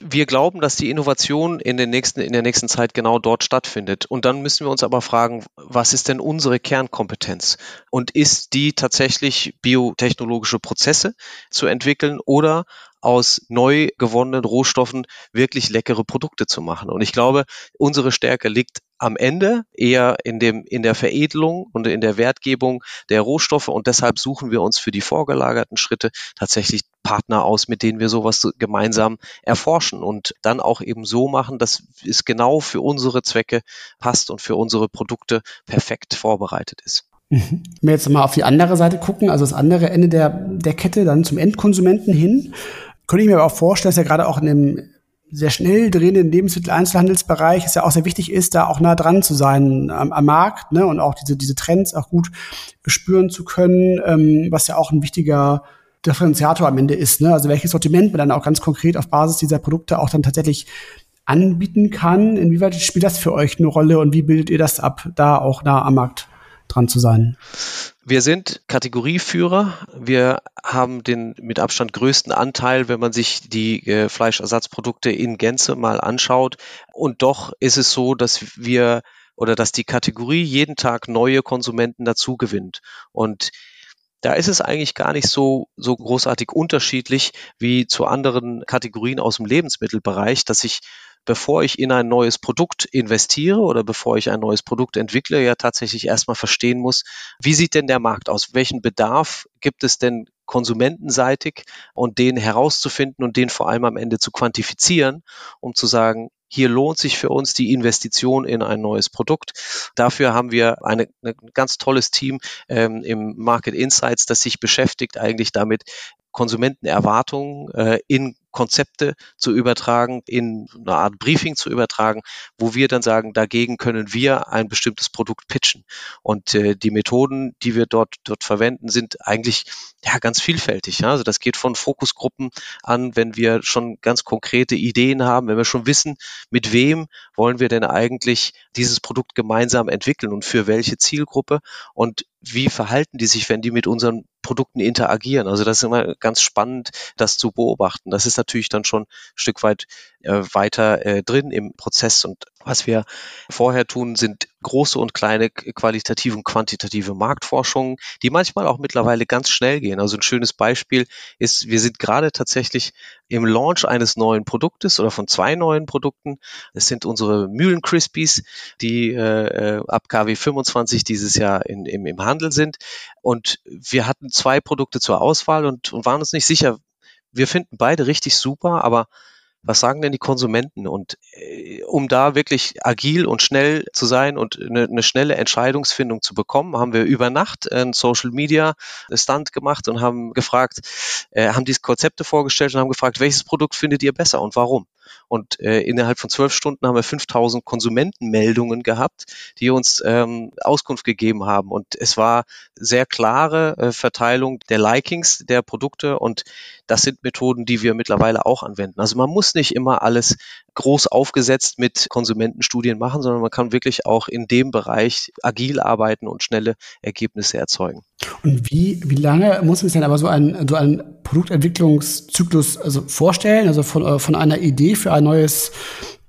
Wir glauben, dass die Innovation in, den nächsten, in der nächsten Zeit genau dort stattfindet. Und dann müssen wir uns aber fragen, was ist denn unsere Kernkompetenz? Und ist die tatsächlich biotechnologische Prozesse zu entwickeln oder aus neu gewonnenen Rohstoffen wirklich leckere Produkte zu machen. Und ich glaube, unsere Stärke liegt am Ende eher in dem, in der Veredelung und in der Wertgebung der Rohstoffe. Und deshalb suchen wir uns für die vorgelagerten Schritte tatsächlich Partner aus, mit denen wir sowas gemeinsam erforschen und dann auch eben so machen, dass es genau für unsere Zwecke passt und für unsere Produkte perfekt vorbereitet ist. Mhm. Wenn wir jetzt mal auf die andere Seite gucken, also das andere Ende der, der Kette, dann zum Endkonsumenten hin, könnte ich mir aber auch vorstellen, dass ja gerade auch in dem sehr schnell drehenden Lebensmitteleinzelhandelsbereich es ja auch sehr wichtig ist, da auch nah dran zu sein am, am Markt ne, und auch diese, diese Trends auch gut spüren zu können, ähm, was ja auch ein wichtiger Differenziator am Ende ist. Ne? Also welches Sortiment man dann auch ganz konkret auf Basis dieser Produkte auch dann tatsächlich anbieten kann. Inwieweit spielt das für euch eine Rolle und wie bildet ihr das ab, da auch nah am Markt dran zu sein? Wir sind Kategorieführer. Wir haben den mit Abstand größten Anteil, wenn man sich die äh, Fleischersatzprodukte in Gänze mal anschaut. Und doch ist es so, dass wir oder dass die Kategorie jeden Tag neue Konsumenten dazu gewinnt. Und da ist es eigentlich gar nicht so, so großartig unterschiedlich wie zu anderen Kategorien aus dem Lebensmittelbereich, dass ich bevor ich in ein neues Produkt investiere oder bevor ich ein neues Produkt entwickle, ja tatsächlich erstmal verstehen muss, wie sieht denn der Markt aus? Welchen Bedarf gibt es denn konsumentenseitig und den herauszufinden und den vor allem am Ende zu quantifizieren, um zu sagen, hier lohnt sich für uns die Investition in ein neues Produkt. Dafür haben wir eine, ein ganz tolles Team ähm, im Market Insights, das sich beschäftigt eigentlich damit, Konsumentenerwartungen äh, in Konzepte zu übertragen, in eine Art Briefing zu übertragen, wo wir dann sagen, dagegen können wir ein bestimmtes Produkt pitchen. Und äh, die Methoden, die wir dort, dort verwenden, sind eigentlich ja ganz vielfältig. Ja? Also das geht von Fokusgruppen an, wenn wir schon ganz konkrete Ideen haben, wenn wir schon wissen, mit wem wollen wir denn eigentlich dieses Produkt gemeinsam entwickeln und für welche Zielgruppe und wie verhalten die sich, wenn die mit unseren Produkten interagieren. Also das ist immer ganz spannend, das zu beobachten. Das ist natürlich dann schon ein Stück weit äh, weiter äh, drin im Prozess. Und was wir vorher tun, sind große und kleine qualitative und quantitative Marktforschungen, die manchmal auch mittlerweile ganz schnell gehen. Also ein schönes Beispiel ist, wir sind gerade tatsächlich im Launch eines neuen Produktes oder von zwei neuen Produkten. Es sind unsere Mühlen Crispies, die äh, äh ab KW 25 dieses Jahr in, im, im Handel sind. Und wir hatten zwei Produkte zur Auswahl und, und waren uns nicht sicher. Wir finden beide richtig super, aber was sagen denn die Konsumenten? Und äh, um da wirklich agil und schnell zu sein und eine, eine schnelle Entscheidungsfindung zu bekommen, haben wir über Nacht einen Social Media Stunt gemacht und haben gefragt, äh, haben diese Konzepte vorgestellt und haben gefragt, welches Produkt findet ihr besser und warum? Und äh, innerhalb von zwölf Stunden haben wir 5000 Konsumentenmeldungen gehabt, die uns ähm, Auskunft gegeben haben. Und es war sehr klare äh, Verteilung der Likings der Produkte und das sind Methoden, die wir mittlerweile auch anwenden. Also man muss nicht immer alles groß aufgesetzt mit Konsumentenstudien machen, sondern man kann wirklich auch in dem Bereich agil arbeiten und schnelle Ergebnisse erzeugen. Und wie, wie lange muss man sich denn aber so ein, so ein Produktentwicklungszyklus also vorstellen? Also von, äh, von einer Idee für ein neues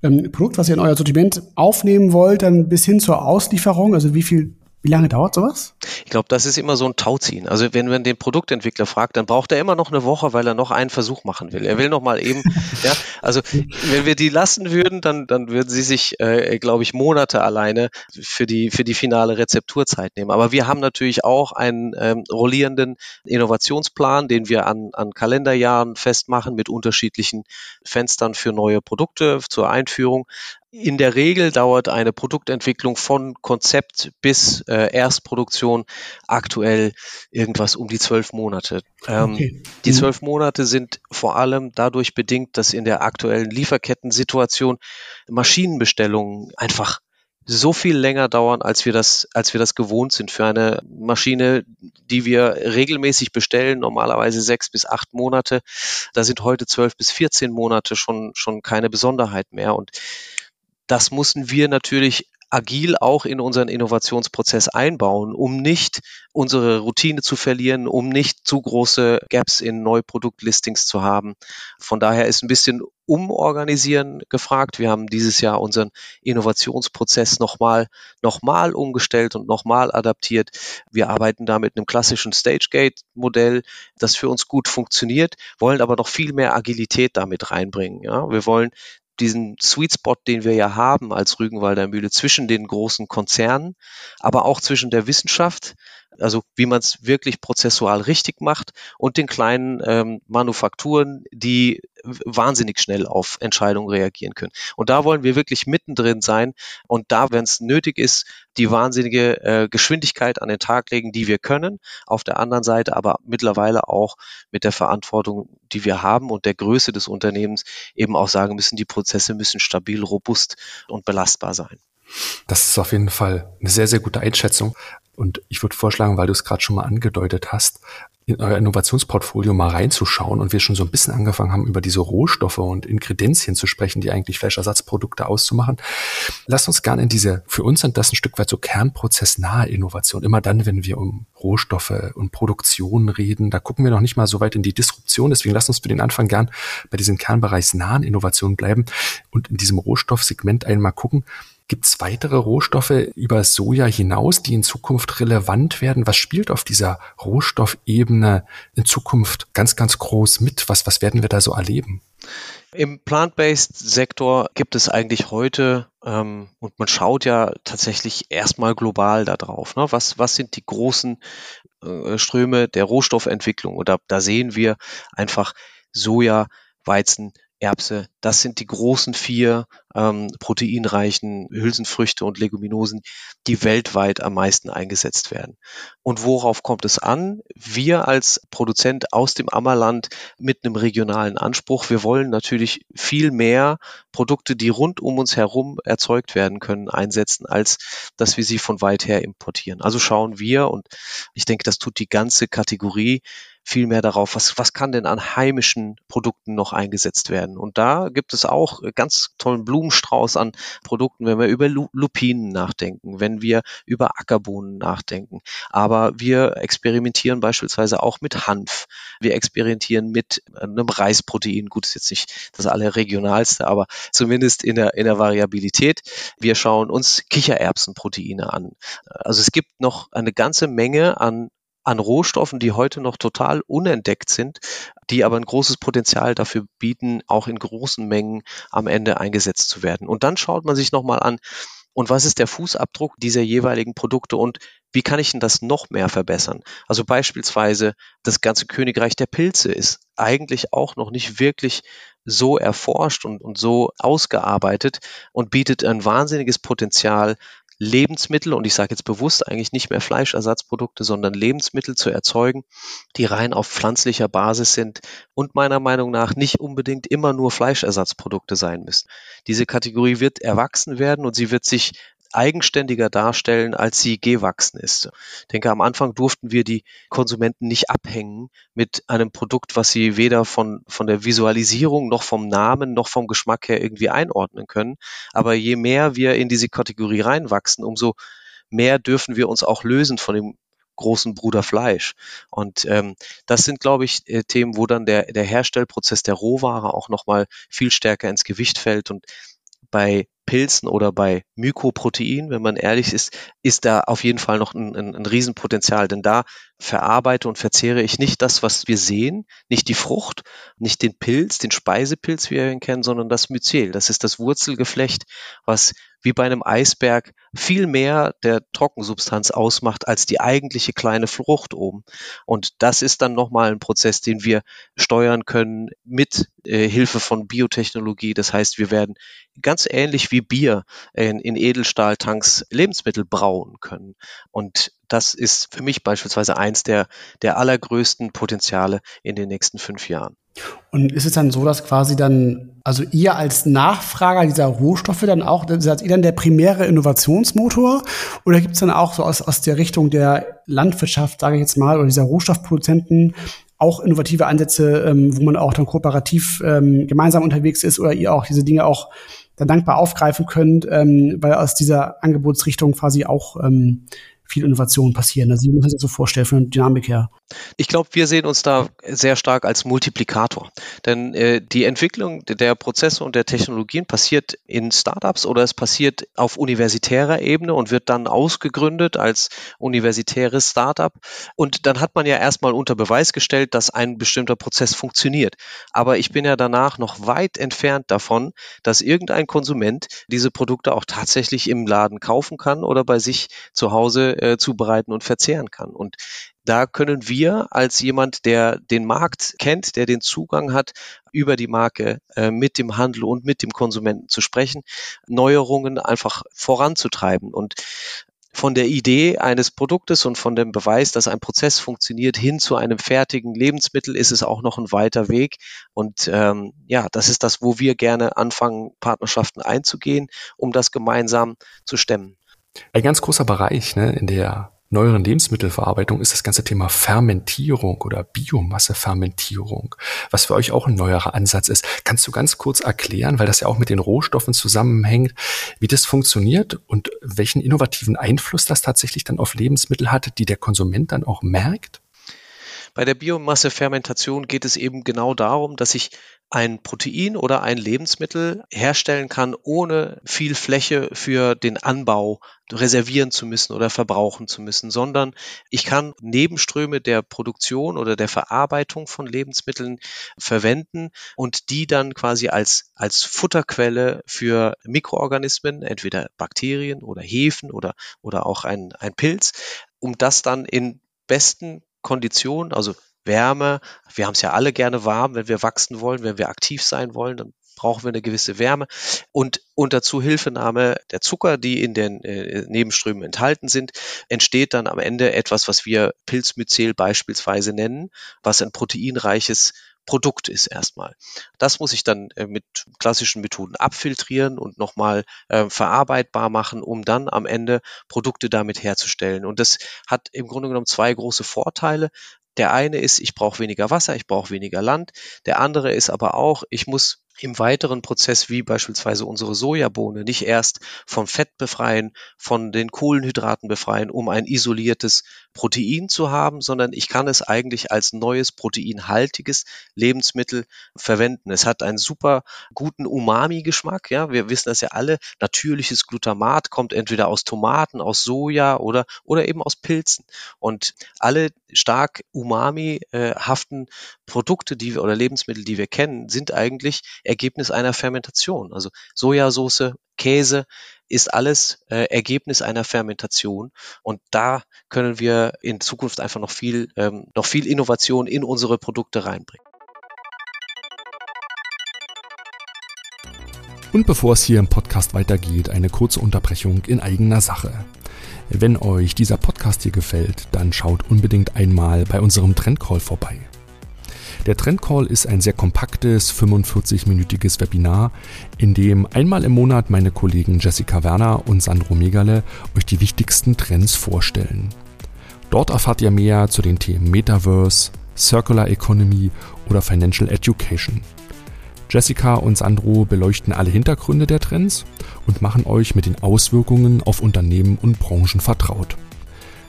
ähm, Produkt, was ihr in euer Sortiment aufnehmen wollt, dann bis hin zur Auslieferung? Also wie viel wie lange dauert sowas? Ich glaube, das ist immer so ein Tauziehen. Also wenn man den Produktentwickler fragt, dann braucht er immer noch eine Woche, weil er noch einen Versuch machen will. Er will noch mal eben, (laughs) ja, also wenn wir die lassen würden, dann, dann würden sie sich, äh, glaube ich, Monate alleine für die, für die finale Rezepturzeit nehmen. Aber wir haben natürlich auch einen ähm, rollierenden Innovationsplan, den wir an, an Kalenderjahren festmachen mit unterschiedlichen Fenstern für neue Produkte zur Einführung. In der Regel dauert eine Produktentwicklung von Konzept bis äh, Erstproduktion aktuell irgendwas um die zwölf Monate. Ähm, okay. Die mhm. zwölf Monate sind vor allem dadurch bedingt, dass in der aktuellen Lieferkettensituation Maschinenbestellungen einfach so viel länger dauern, als wir das, als wir das gewohnt sind für eine Maschine, die wir regelmäßig bestellen, normalerweise sechs bis acht Monate. Da sind heute zwölf bis vierzehn Monate schon, schon keine Besonderheit mehr. Und das mussten wir natürlich agil auch in unseren Innovationsprozess einbauen, um nicht unsere Routine zu verlieren, um nicht zu große Gaps in Neuproduktlistings zu haben. Von daher ist ein bisschen umorganisieren gefragt. Wir haben dieses Jahr unseren Innovationsprozess nochmal, nochmal umgestellt und nochmal adaptiert. Wir arbeiten da mit einem klassischen Stage-Gate-Modell, das für uns gut funktioniert, wollen aber noch viel mehr Agilität damit reinbringen. Ja, wir wollen diesen Sweet Spot, den wir ja haben als Rügenwalder Mühle zwischen den großen Konzernen, aber auch zwischen der Wissenschaft, also wie man es wirklich prozessual richtig macht und den kleinen ähm, Manufakturen, die wahnsinnig schnell auf Entscheidungen reagieren können. Und da wollen wir wirklich mittendrin sein und da, wenn es nötig ist, die wahnsinnige äh, Geschwindigkeit an den Tag legen, die wir können. Auf der anderen Seite aber mittlerweile auch mit der Verantwortung, die wir haben und der Größe des Unternehmens eben auch sagen müssen, die Prozesse müssen stabil, robust und belastbar sein. Das ist auf jeden Fall eine sehr, sehr gute Einschätzung. Und ich würde vorschlagen, weil du es gerade schon mal angedeutet hast, in euer Innovationsportfolio mal reinzuschauen und wir schon so ein bisschen angefangen haben, über diese Rohstoffe und Inkredenzien zu sprechen, die eigentlich Fleischersatzprodukte auszumachen. Lasst uns gerne in diese, für uns sind das ein Stück weit so kernprozessnahe Innovation. Immer dann, wenn wir um Rohstoffe und Produktion reden, da gucken wir noch nicht mal so weit in die Disruption. Deswegen lasst uns für den Anfang gern bei diesen kernbereichsnahen Innovationen bleiben und in diesem Rohstoffsegment einmal gucken, Gibt es weitere Rohstoffe über Soja hinaus, die in Zukunft relevant werden? Was spielt auf dieser Rohstoffebene in Zukunft ganz, ganz groß mit? Was, was werden wir da so erleben? Im Plant-Based-Sektor gibt es eigentlich heute, ähm, und man schaut ja tatsächlich erstmal global da drauf, ne? was, was sind die großen äh, Ströme der Rohstoffentwicklung? Und da, da sehen wir einfach Soja, Weizen, Erbse. Das sind die großen vier ähm, proteinreichen Hülsenfrüchte und Leguminosen, die weltweit am meisten eingesetzt werden. Und worauf kommt es an? Wir als Produzent aus dem Ammerland mit einem regionalen Anspruch, wir wollen natürlich viel mehr Produkte, die rund um uns herum erzeugt werden können, einsetzen, als dass wir sie von weit her importieren. Also schauen wir, und ich denke, das tut die ganze Kategorie, viel mehr darauf, was, was kann denn an heimischen Produkten noch eingesetzt werden. Und da gibt es auch ganz tollen Blumenstrauß an Produkten, wenn wir über Lupinen nachdenken, wenn wir über Ackerbohnen nachdenken. Aber wir experimentieren beispielsweise auch mit Hanf. Wir experimentieren mit einem Reisprotein. Gut, ist jetzt nicht das allerregionalste, aber zumindest in der, in der Variabilität. Wir schauen uns Kichererbsenproteine an. Also es gibt noch eine ganze Menge an an Rohstoffen, die heute noch total unentdeckt sind, die aber ein großes Potenzial dafür bieten, auch in großen Mengen am Ende eingesetzt zu werden. Und dann schaut man sich nochmal an, und was ist der Fußabdruck dieser jeweiligen Produkte und wie kann ich denn das noch mehr verbessern? Also beispielsweise das ganze Königreich der Pilze ist eigentlich auch noch nicht wirklich so erforscht und, und so ausgearbeitet und bietet ein wahnsinniges Potenzial, Lebensmittel, und ich sage jetzt bewusst eigentlich nicht mehr Fleischersatzprodukte, sondern Lebensmittel zu erzeugen, die rein auf pflanzlicher Basis sind und meiner Meinung nach nicht unbedingt immer nur Fleischersatzprodukte sein müssen. Diese Kategorie wird erwachsen werden und sie wird sich eigenständiger darstellen, als sie gewachsen ist. Ich denke, am Anfang durften wir die Konsumenten nicht abhängen mit einem Produkt, was sie weder von, von der Visualisierung noch vom Namen noch vom Geschmack her irgendwie einordnen können. Aber je mehr wir in diese Kategorie reinwachsen, umso mehr dürfen wir uns auch lösen von dem großen Bruder Fleisch. Und ähm, das sind, glaube ich, äh, Themen, wo dann der, der Herstellprozess der Rohware auch nochmal viel stärker ins Gewicht fällt. Und bei Pilzen oder bei Mykoprotein, wenn man ehrlich ist, ist da auf jeden Fall noch ein, ein, ein Riesenpotenzial, denn da verarbeite und verzehre ich nicht das, was wir sehen, nicht die Frucht, nicht den Pilz, den Speisepilz, wie wir ihn kennen, sondern das Myzel. Das ist das Wurzelgeflecht, was wie bei einem Eisberg viel mehr der Trockensubstanz ausmacht als die eigentliche kleine Frucht oben. Und das ist dann nochmal ein Prozess, den wir steuern können mit äh, Hilfe von Biotechnologie. Das heißt, wir werden ganz ähnlich wie Bier in, in Edelstahltanks Lebensmittel brauen können. Und das ist für mich beispielsweise eins der, der allergrößten Potenziale in den nächsten fünf Jahren. Und ist es dann so, dass quasi dann, also ihr als Nachfrager dieser Rohstoffe dann auch, seid ihr dann der primäre Innovationsmotor? Oder gibt es dann auch so aus, aus der Richtung der Landwirtschaft, sage ich jetzt mal, oder dieser Rohstoffproduzenten auch innovative Ansätze, ähm, wo man auch dann kooperativ ähm, gemeinsam unterwegs ist oder ihr auch diese Dinge auch dann dankbar aufgreifen könnt, ähm, weil aus dieser Angebotsrichtung quasi auch ähm, viel Innovation passieren. Also, ich muss sich das so vorstellen von der Dynamik her. Ich glaube, wir sehen uns da sehr stark als Multiplikator. Denn äh, die Entwicklung der Prozesse und der Technologien passiert in Startups oder es passiert auf universitärer Ebene und wird dann ausgegründet als universitäres Startup. Und dann hat man ja erstmal unter Beweis gestellt, dass ein bestimmter Prozess funktioniert. Aber ich bin ja danach noch weit entfernt davon, dass irgendein Konsument diese Produkte auch tatsächlich im Laden kaufen kann oder bei sich zu Hause äh, zubereiten und verzehren kann. Und da können wir als jemand, der den Markt kennt, der den Zugang hat, über die Marke äh, mit dem Handel und mit dem Konsumenten zu sprechen, Neuerungen einfach voranzutreiben. Und von der Idee eines Produktes und von dem Beweis, dass ein Prozess funktioniert, hin zu einem fertigen Lebensmittel, ist es auch noch ein weiter Weg. Und ähm, ja, das ist das, wo wir gerne anfangen, Partnerschaften einzugehen, um das gemeinsam zu stemmen. Ein ganz großer Bereich ne, in der neueren Lebensmittelverarbeitung ist das ganze Thema Fermentierung oder Biomassefermentierung, was für euch auch ein neuerer Ansatz ist. Kannst du ganz kurz erklären, weil das ja auch mit den Rohstoffen zusammenhängt, wie das funktioniert und welchen innovativen Einfluss das tatsächlich dann auf Lebensmittel hat, die der Konsument dann auch merkt? Bei der Biomassefermentation geht es eben genau darum, dass ich ein Protein oder ein Lebensmittel herstellen kann, ohne viel Fläche für den Anbau reservieren zu müssen oder verbrauchen zu müssen, sondern ich kann Nebenströme der Produktion oder der Verarbeitung von Lebensmitteln verwenden und die dann quasi als, als Futterquelle für Mikroorganismen, entweder Bakterien oder Hefen oder, oder auch ein, ein Pilz, um das dann in besten Konditionen, also Wärme. Wir haben es ja alle gerne warm, wenn wir wachsen wollen, wenn wir aktiv sein wollen, dann brauchen wir eine gewisse Wärme und unter Zuhilfenahme der Zucker, die in den äh, Nebenströmen enthalten sind, entsteht dann am Ende etwas, was wir Pilzmyzel beispielsweise nennen, was ein proteinreiches Produkt ist erstmal. Das muss ich dann äh, mit klassischen Methoden abfiltrieren und nochmal äh, verarbeitbar machen, um dann am Ende Produkte damit herzustellen. Und das hat im Grunde genommen zwei große Vorteile. Der eine ist, ich brauche weniger Wasser, ich brauche weniger Land. Der andere ist aber auch, ich muss im weiteren Prozess wie beispielsweise unsere Sojabohne nicht erst vom Fett befreien, von den Kohlenhydraten befreien, um ein isoliertes Protein zu haben, sondern ich kann es eigentlich als neues proteinhaltiges Lebensmittel verwenden. Es hat einen super guten Umami-Geschmack. Ja, wir wissen das ja alle. Natürliches Glutamat kommt entweder aus Tomaten, aus Soja oder, oder eben aus Pilzen. Und alle stark umami-haften Produkte, die wir oder Lebensmittel, die wir kennen, sind eigentlich Ergebnis einer Fermentation. Also Sojasauce, Käse ist alles äh, Ergebnis einer Fermentation. Und da können wir in Zukunft einfach noch viel, ähm, noch viel Innovation in unsere Produkte reinbringen. Und bevor es hier im Podcast weitergeht, eine kurze Unterbrechung in eigener Sache. Wenn euch dieser Podcast hier gefällt, dann schaut unbedingt einmal bei unserem Trendcall vorbei. Der Trendcall ist ein sehr kompaktes, 45-minütiges Webinar, in dem einmal im Monat meine Kollegen Jessica Werner und Sandro Megale euch die wichtigsten Trends vorstellen. Dort erfahrt ihr mehr zu den Themen Metaverse, Circular Economy oder Financial Education. Jessica und Sandro beleuchten alle Hintergründe der Trends und machen euch mit den Auswirkungen auf Unternehmen und Branchen vertraut.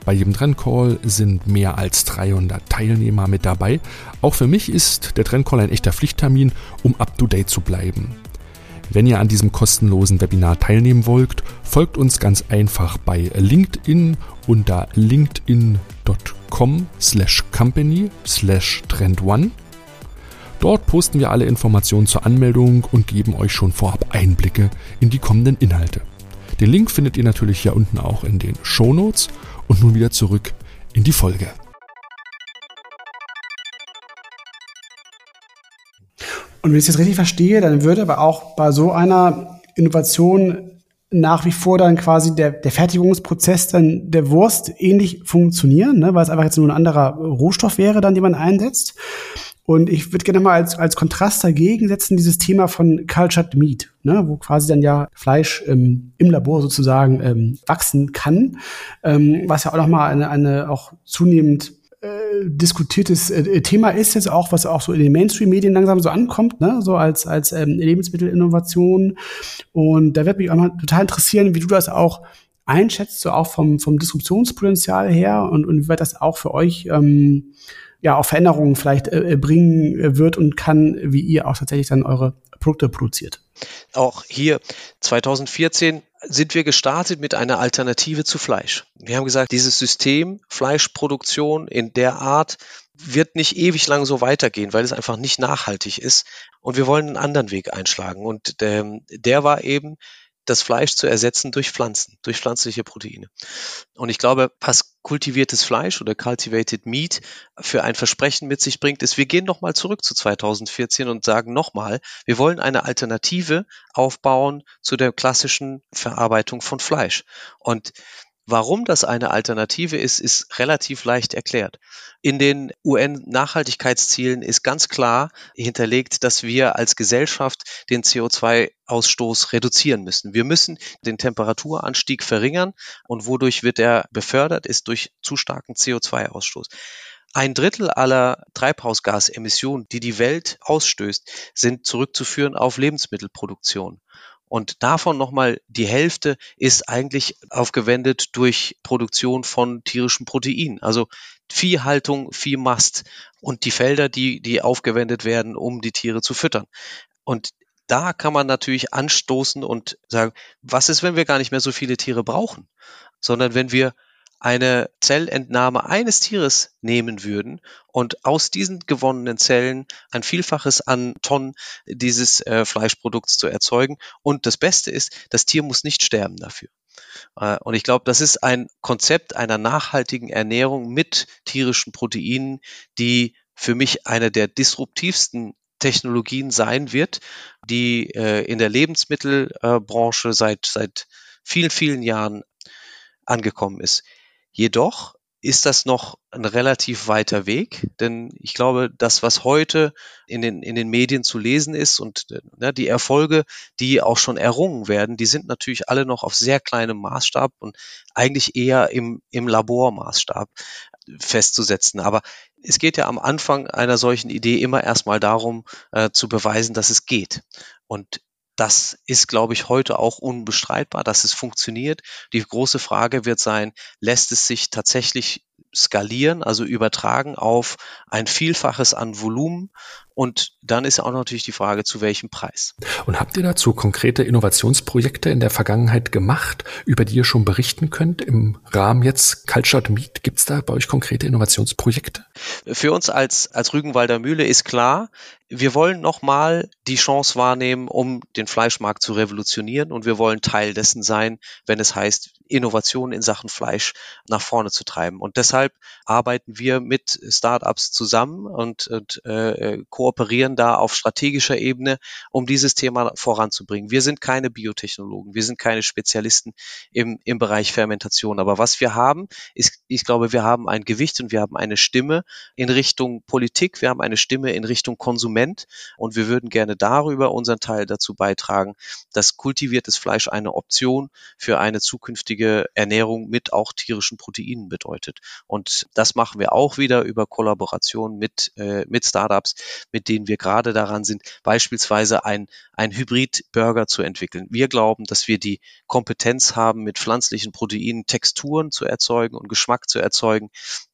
Bei jedem Trendcall sind mehr als 300 Teilnehmer mit dabei. Auch für mich ist der Trendcall ein echter Pflichttermin, um up-to-date zu bleiben. Wenn ihr an diesem kostenlosen Webinar teilnehmen wollt, folgt uns ganz einfach bei LinkedIn unter linkedin.com slash company slash trendone. Dort posten wir alle Informationen zur Anmeldung und geben euch schon vorab Einblicke in die kommenden Inhalte. Den Link findet ihr natürlich hier unten auch in den Show Notes und nun wieder zurück in die Folge. Und wenn ich das richtig verstehe, dann würde aber auch bei so einer Innovation nach wie vor dann quasi der, der Fertigungsprozess dann der Wurst ähnlich funktionieren, ne? weil es einfach jetzt nur ein anderer Rohstoff wäre, dann den man einsetzt. Und ich würde gerne mal als, als Kontrast dagegen setzen dieses Thema von Cultured Meat, ne, wo quasi dann ja Fleisch ähm, im Labor sozusagen ähm, wachsen kann, ähm, was ja auch nochmal eine, eine auch zunehmend äh, diskutiertes äh, Thema ist jetzt auch, was auch so in den Mainstream-Medien langsam so ankommt, ne? so als, als ähm, Lebensmittelinnovation. Und da wird mich auch mal total interessieren, wie du das auch einschätzt, so auch vom, vom Disruptionspotenzial her und, und wie weit das auch für euch ähm, ja auch Veränderungen vielleicht äh, äh bringen äh, wird und kann, wie ihr auch tatsächlich dann eure Produkte produziert. Auch hier 2014 sind wir gestartet mit einer Alternative zu Fleisch. Wir haben gesagt, dieses System Fleischproduktion in der Art wird nicht ewig lang so weitergehen, weil es einfach nicht nachhaltig ist. Und wir wollen einen anderen Weg einschlagen. Und ähm, der war eben, das Fleisch zu ersetzen durch Pflanzen, durch pflanzliche Proteine. Und ich glaube, was kultiviertes Fleisch oder cultivated meat für ein Versprechen mit sich bringt, ist, wir gehen nochmal zurück zu 2014 und sagen nochmal, wir wollen eine Alternative aufbauen zu der klassischen Verarbeitung von Fleisch. Und Warum das eine Alternative ist, ist relativ leicht erklärt. In den UN-Nachhaltigkeitszielen ist ganz klar hinterlegt, dass wir als Gesellschaft den CO2-Ausstoß reduzieren müssen. Wir müssen den Temperaturanstieg verringern und wodurch wird er befördert, ist durch zu starken CO2-Ausstoß. Ein Drittel aller Treibhausgasemissionen, die die Welt ausstößt, sind zurückzuführen auf Lebensmittelproduktion. Und davon nochmal die Hälfte ist eigentlich aufgewendet durch Produktion von tierischen Proteinen. Also Viehhaltung, Viehmast und die Felder, die, die aufgewendet werden, um die Tiere zu füttern. Und da kann man natürlich anstoßen und sagen, was ist, wenn wir gar nicht mehr so viele Tiere brauchen, sondern wenn wir eine Zellentnahme eines Tieres nehmen würden und aus diesen gewonnenen Zellen ein Vielfaches an Tonnen dieses äh, Fleischprodukts zu erzeugen. Und das Beste ist, das Tier muss nicht sterben dafür. Äh, und ich glaube, das ist ein Konzept einer nachhaltigen Ernährung mit tierischen Proteinen, die für mich eine der disruptivsten Technologien sein wird, die äh, in der Lebensmittelbranche seit, seit vielen, vielen Jahren angekommen ist. Jedoch ist das noch ein relativ weiter Weg, denn ich glaube, das, was heute in den, in den Medien zu lesen ist und ne, die Erfolge, die auch schon errungen werden, die sind natürlich alle noch auf sehr kleinem Maßstab und eigentlich eher im, im Labormaßstab festzusetzen. Aber es geht ja am Anfang einer solchen Idee immer erstmal darum, äh, zu beweisen, dass es geht. Und das ist, glaube ich, heute auch unbestreitbar, dass es funktioniert. Die große Frage wird sein, lässt es sich tatsächlich skalieren, also übertragen auf ein Vielfaches an Volumen. Und dann ist auch natürlich die Frage, zu welchem Preis. Und habt ihr dazu konkrete Innovationsprojekte in der Vergangenheit gemacht, über die ihr schon berichten könnt? Im Rahmen jetzt Cultured Meet, gibt es da bei euch konkrete Innovationsprojekte? Für uns als, als Rügenwalder Mühle ist klar, wir wollen nochmal die Chance wahrnehmen, um den Fleischmarkt zu revolutionieren und wir wollen Teil dessen sein, wenn es heißt, Innovation in Sachen Fleisch nach vorne zu treiben. Und deshalb arbeiten wir mit Startups zusammen und, und äh, kooperieren da auf strategischer Ebene, um dieses Thema voranzubringen. Wir sind keine Biotechnologen, wir sind keine Spezialisten im, im Bereich Fermentation. Aber was wir haben, ist, ich glaube, wir haben ein Gewicht und wir haben eine Stimme in Richtung Politik, wir haben eine Stimme in Richtung Konsument und wir würden gerne darüber unseren Teil dazu beitragen, dass kultiviertes Fleisch eine Option für eine zukünftige Ernährung mit auch tierischen Proteinen bedeutet. Und das machen wir auch wieder über Kollaboration mit, äh, mit Startups, mit denen wir gerade daran sind, beispielsweise ein, ein Hybrid-Burger zu entwickeln. Wir glauben, dass wir die Kompetenz haben, mit pflanzlichen Proteinen Texturen zu erzeugen und Geschmack zu erzeugen,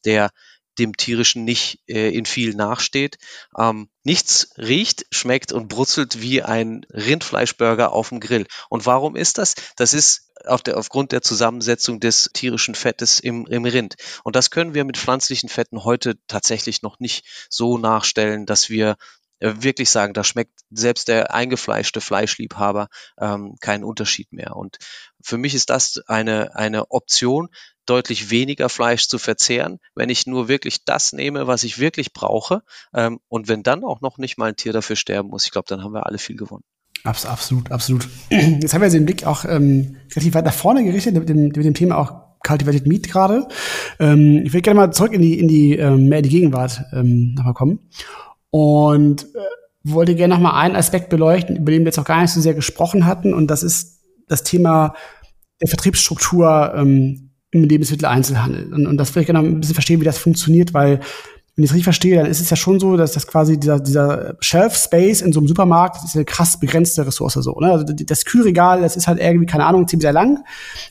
der dem tierischen nicht äh, in viel nachsteht. Ähm, nichts riecht, schmeckt und brutzelt wie ein Rindfleischburger auf dem Grill. Und warum ist das? Das ist auf der, aufgrund der Zusammensetzung des tierischen Fettes im, im Rind. Und das können wir mit pflanzlichen Fetten heute tatsächlich noch nicht so nachstellen, dass wir äh, wirklich sagen, da schmeckt selbst der eingefleischte Fleischliebhaber ähm, keinen Unterschied mehr. Und für mich ist das eine, eine Option, deutlich weniger Fleisch zu verzehren, wenn ich nur wirklich das nehme, was ich wirklich brauche. Ähm, und wenn dann auch noch nicht mal ein Tier dafür sterben muss, ich glaube, dann haben wir alle viel gewonnen. Abs absolut, absolut. (clears throat) Jetzt haben wir den Blick auch ähm, relativ weit nach vorne gerichtet mit dem, mit dem Thema auch Cultivated Meat gerade. Ähm, ich würde gerne mal zurück in die, in die, ähm, mehr in die Gegenwart ähm, nochmal kommen. Und äh, wollte gerne noch mal einen Aspekt beleuchten, über den wir jetzt auch gar nicht so sehr gesprochen hatten. Und das ist das Thema der Vertriebsstruktur ähm, im Lebensmitteleinzelhandel. Und, und das will ich gerne ein bisschen verstehen, wie das funktioniert, weil wenn ich es richtig verstehe, dann ist es ja schon so, dass das quasi dieser, dieser Shelf Space in so einem Supermarkt, ist eine krass begrenzte Ressource so. Ne? Also das Kühlregal, das ist halt irgendwie, keine Ahnung, ziemlich sehr lang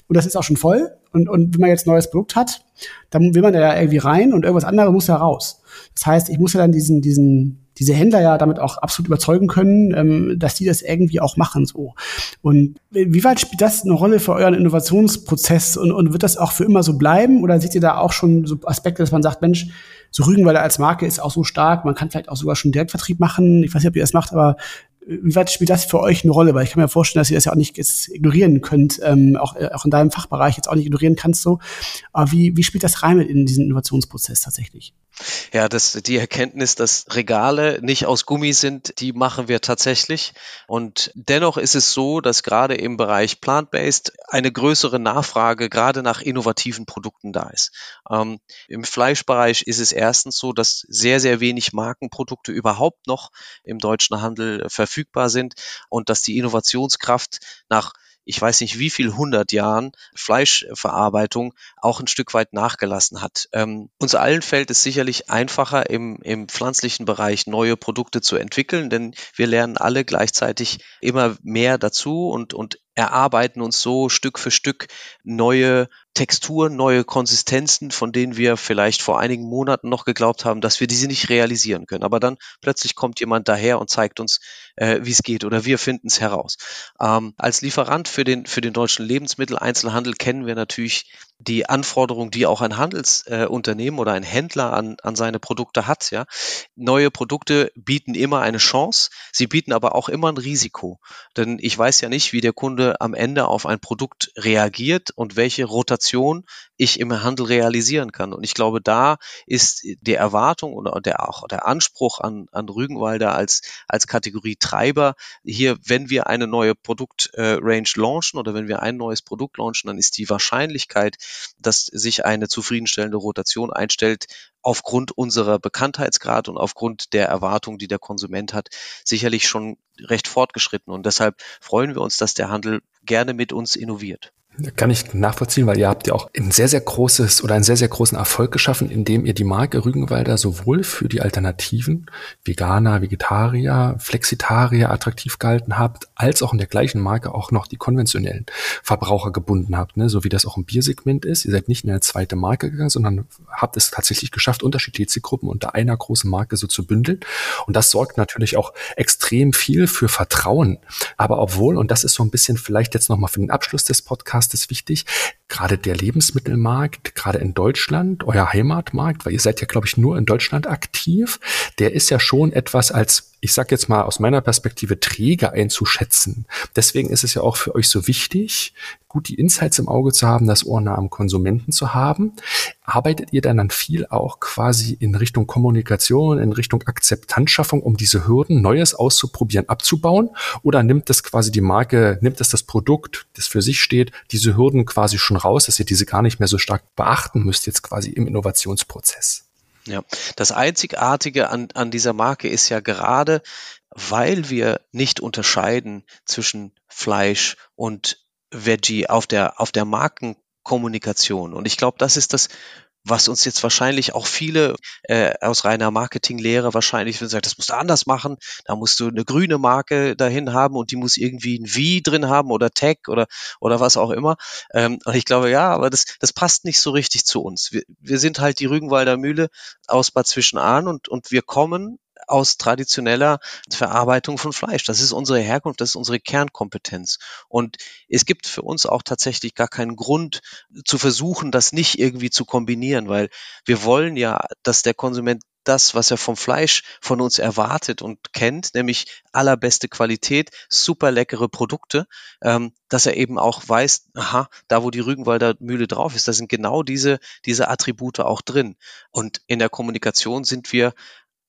und das ist auch schon voll. Und, und wenn man jetzt ein neues Produkt hat, dann will man da ja irgendwie rein und irgendwas anderes muss da raus. Das heißt, ich muss ja dann diesen, diesen, diese Händler ja damit auch absolut überzeugen können, ähm, dass die das irgendwie auch machen so. Und wie weit spielt das eine Rolle für euren Innovationsprozess und, und wird das auch für immer so bleiben? Oder seht ihr da auch schon so Aspekte, dass man sagt, Mensch, so Rügenwalder als Marke ist auch so stark, man kann vielleicht auch sogar schon Direktvertrieb machen. Ich weiß nicht, ob ihr das macht, aber wie weit spielt das für euch eine Rolle? Weil ich kann mir vorstellen, dass ihr das ja auch nicht jetzt ignorieren könnt, ähm, auch, äh, auch in deinem Fachbereich jetzt auch nicht ignorieren kannst so. Aber wie, wie spielt das rein in diesen Innovationsprozess tatsächlich? Ja, das, die Erkenntnis, dass Regale nicht aus Gummi sind, die machen wir tatsächlich. Und dennoch ist es so, dass gerade im Bereich Plant-Based eine größere Nachfrage gerade nach innovativen Produkten da ist. Ähm, Im Fleischbereich ist es erstens so, dass sehr, sehr wenig Markenprodukte überhaupt noch im deutschen Handel verfügbar sind und dass die Innovationskraft nach ich weiß nicht wie viel hundert Jahren Fleischverarbeitung auch ein Stück weit nachgelassen hat. Ähm, uns allen fällt es sicherlich einfacher, im, im pflanzlichen Bereich neue Produkte zu entwickeln, denn wir lernen alle gleichzeitig immer mehr dazu und, und erarbeiten uns so Stück für Stück neue Texturen, neue Konsistenzen, von denen wir vielleicht vor einigen Monaten noch geglaubt haben, dass wir diese nicht realisieren können. Aber dann plötzlich kommt jemand daher und zeigt uns, äh, wie es geht oder wir finden es heraus. Ähm, als Lieferant für den, für den deutschen Lebensmitteleinzelhandel kennen wir natürlich die Anforderung, die auch ein Handelsunternehmen äh, oder ein Händler an, an seine Produkte hat. Ja, neue Produkte bieten immer eine Chance, sie bieten aber auch immer ein Risiko, denn ich weiß ja nicht, wie der Kunde am Ende auf ein Produkt reagiert und welche Rotation ich im Handel realisieren kann. Und ich glaube, da ist die Erwartung oder der auch der Anspruch an, an Rügenwalder als als Kategorie Treiber hier, wenn wir eine neue Produktrange äh, launchen oder wenn wir ein neues Produkt launchen, dann ist die Wahrscheinlichkeit dass sich eine zufriedenstellende Rotation einstellt, aufgrund unserer Bekanntheitsgrad und aufgrund der Erwartung, die der Konsument hat, sicherlich schon recht fortgeschritten. Und deshalb freuen wir uns, dass der Handel gerne mit uns innoviert. Kann ich nachvollziehen, weil ihr habt ja auch ein sehr, sehr großes oder einen sehr, sehr großen Erfolg geschaffen, indem ihr die Marke Rügenwalder sowohl für die Alternativen, Veganer, Vegetarier, Flexitarier attraktiv gehalten habt, als auch in der gleichen Marke auch noch die konventionellen Verbraucher gebunden habt, ne? so wie das auch im Biersegment ist. Ihr seid nicht in eine zweite Marke gegangen, sondern habt es tatsächlich geschafft, unterschiedliche Zielgruppen unter einer großen Marke so zu bündeln. Und das sorgt natürlich auch extrem viel für Vertrauen. Aber obwohl, und das ist so ein bisschen vielleicht jetzt nochmal für den Abschluss des Podcasts, ist wichtig. Gerade der Lebensmittelmarkt, gerade in Deutschland, euer Heimatmarkt, weil ihr seid ja, glaube ich, nur in Deutschland aktiv, der ist ja schon etwas als ich sage jetzt mal aus meiner Perspektive, träge einzuschätzen. Deswegen ist es ja auch für euch so wichtig, gut die Insights im Auge zu haben, das Ohr nah am Konsumenten zu haben. Arbeitet ihr dann dann viel auch quasi in Richtung Kommunikation, in Richtung Akzeptanzschaffung, um diese Hürden, Neues auszuprobieren, abzubauen? Oder nimmt das quasi die Marke, nimmt das das Produkt, das für sich steht, diese Hürden quasi schon raus, dass ihr diese gar nicht mehr so stark beachten müsst jetzt quasi im Innovationsprozess? Ja, das Einzigartige an, an dieser Marke ist ja gerade, weil wir nicht unterscheiden zwischen Fleisch und Veggie auf der, auf der Markenkommunikation. Und ich glaube, das ist das was uns jetzt wahrscheinlich auch viele äh, aus reiner Marketinglehre wahrscheinlich sagen, das musst du anders machen, da musst du eine grüne Marke dahin haben und die muss irgendwie ein V drin haben oder Tag oder oder was auch immer. Ähm, und ich glaube, ja, aber das, das passt nicht so richtig zu uns. Wir, wir sind halt die Rügenwalder Mühle aus Bad Zwischenahn und, und wir kommen aus traditioneller Verarbeitung von Fleisch. Das ist unsere Herkunft, das ist unsere Kernkompetenz. Und es gibt für uns auch tatsächlich gar keinen Grund zu versuchen, das nicht irgendwie zu kombinieren, weil wir wollen ja, dass der Konsument das, was er vom Fleisch von uns erwartet und kennt, nämlich allerbeste Qualität, super leckere Produkte, ähm, dass er eben auch weiß, aha, da wo die Rügenwalder Mühle drauf ist, da sind genau diese, diese Attribute auch drin. Und in der Kommunikation sind wir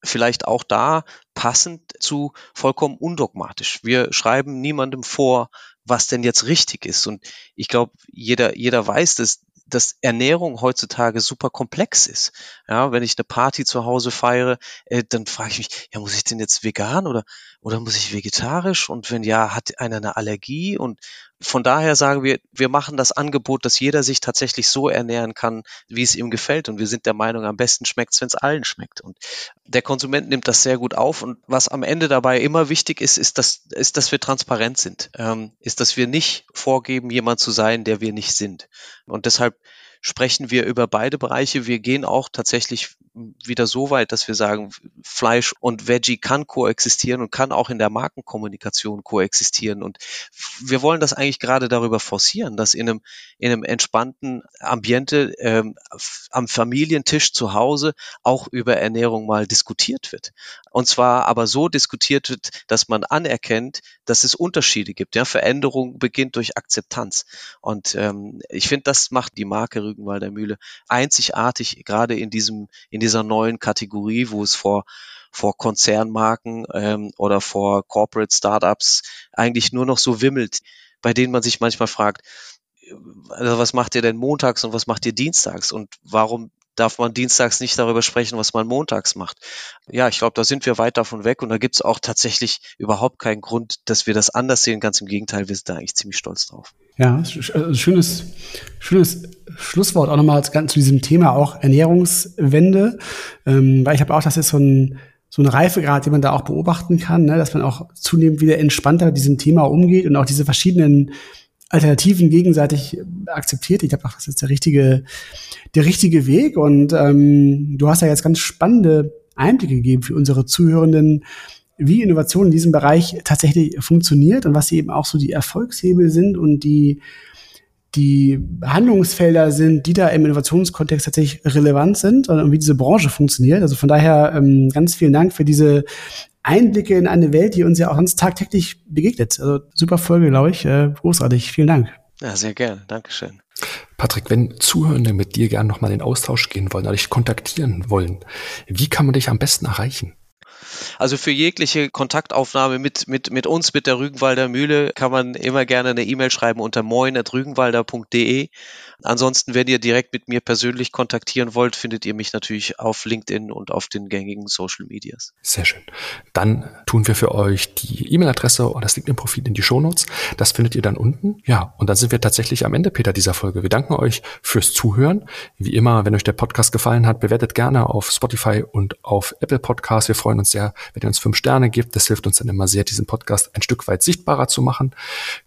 vielleicht auch da passend zu vollkommen undogmatisch. Wir schreiben niemandem vor, was denn jetzt richtig ist. Und ich glaube, jeder, jeder weiß, dass, dass Ernährung heutzutage super komplex ist. Ja, wenn ich eine Party zu Hause feiere, äh, dann frage ich mich, ja, muss ich denn jetzt vegan oder, oder muss ich vegetarisch? Und wenn ja, hat einer eine Allergie? Und von daher sagen wir, wir machen das Angebot, dass jeder sich tatsächlich so ernähren kann, wie es ihm gefällt. Und wir sind der Meinung, am besten schmeckt es, wenn es allen schmeckt. Und der Konsument nimmt das sehr gut auf. Und was am Ende dabei immer wichtig ist, ist, dass, ist, dass wir transparent sind. Ähm, ist, dass wir nicht vorgeben, jemand zu sein, der wir nicht sind. Und deshalb sprechen wir über beide Bereiche. Wir gehen auch tatsächlich wieder so weit, dass wir sagen, Fleisch und Veggie kann koexistieren und kann auch in der Markenkommunikation koexistieren. Und wir wollen das eigentlich gerade darüber forcieren, dass in einem, in einem entspannten Ambiente ähm, am Familientisch zu Hause auch über Ernährung mal diskutiert wird. Und zwar aber so diskutiert wird, dass man anerkennt, dass es Unterschiede gibt. Ja, Veränderung beginnt durch Akzeptanz. Und ähm, ich finde, das macht die Marke Rügenwalder Mühle einzigartig, gerade in diesem, in dieser neuen Kategorie, wo es vor vor Konzernmarken ähm, oder vor Corporate Startups eigentlich nur noch so wimmelt, bei denen man sich manchmal fragt, also was macht ihr denn montags und was macht ihr dienstags? Und warum darf man dienstags nicht darüber sprechen, was man montags macht. Ja, ich glaube, da sind wir weit davon weg und da gibt es auch tatsächlich überhaupt keinen Grund, dass wir das anders sehen. Ganz im Gegenteil, wir sind da eigentlich ziemlich stolz drauf. Ja, also schönes, schönes Schlusswort auch nochmal zu diesem Thema auch Ernährungswende, ähm, weil ich habe auch, das ist so ein so ein Reifegrad, den man da auch beobachten kann, ne, dass man auch zunehmend wieder entspannter diesem Thema umgeht und auch diese verschiedenen Alternativen gegenseitig akzeptiert. Ich glaube, das ist der richtige, der richtige Weg. Und ähm, du hast ja jetzt ganz spannende Einblicke gegeben für unsere Zuhörenden, wie Innovation in diesem Bereich tatsächlich funktioniert und was eben auch so die Erfolgshebel sind und die die Handlungsfelder sind, die da im Innovationskontext tatsächlich relevant sind und wie diese Branche funktioniert. Also von daher ähm, ganz vielen Dank für diese Einblicke in eine Welt, die uns ja auch sonst tagtäglich begegnet. Also super Folge, glaube ich. Äh, großartig. Vielen Dank. Ja, sehr gerne. Dankeschön. Patrick, wenn Zuhörende mit dir gerne nochmal in Austausch gehen wollen oder dich kontaktieren wollen, wie kann man dich am besten erreichen? Also für jegliche Kontaktaufnahme mit, mit, mit uns, mit der Rügenwalder Mühle, kann man immer gerne eine E-Mail schreiben unter moin.rügenwalder.de. Ansonsten, wenn ihr direkt mit mir persönlich kontaktieren wollt, findet ihr mich natürlich auf LinkedIn und auf den gängigen Social Medias. Sehr schön. Dann tun wir für euch die E-Mail-Adresse und das LinkedIn-Profil in die Shownotes. Das findet ihr dann unten. Ja, und dann sind wir tatsächlich am Ende, Peter, dieser Folge. Wir danken euch fürs Zuhören. Wie immer, wenn euch der Podcast gefallen hat, bewertet gerne auf Spotify und auf Apple Podcasts. Wir freuen uns sehr, wenn ihr uns fünf Sterne gibt. Das hilft uns dann immer sehr, diesen Podcast ein Stück weit sichtbarer zu machen.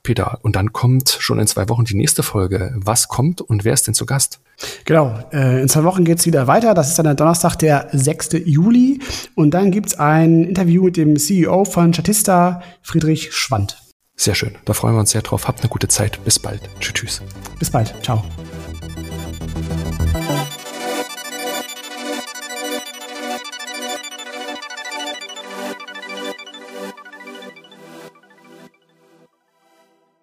Peter, und dann kommt schon in zwei Wochen die nächste Folge. Was kommt und wer ist denn zu Gast? Genau, äh, in zwei Wochen geht es wieder weiter. Das ist dann der Donnerstag, der 6. Juli. Und dann gibt es ein Interview mit dem CEO von Statista, Friedrich Schwand. Sehr schön, da freuen wir uns sehr drauf. Habt eine gute Zeit. Bis bald. Tschüss. tschüss. Bis bald. Ciao.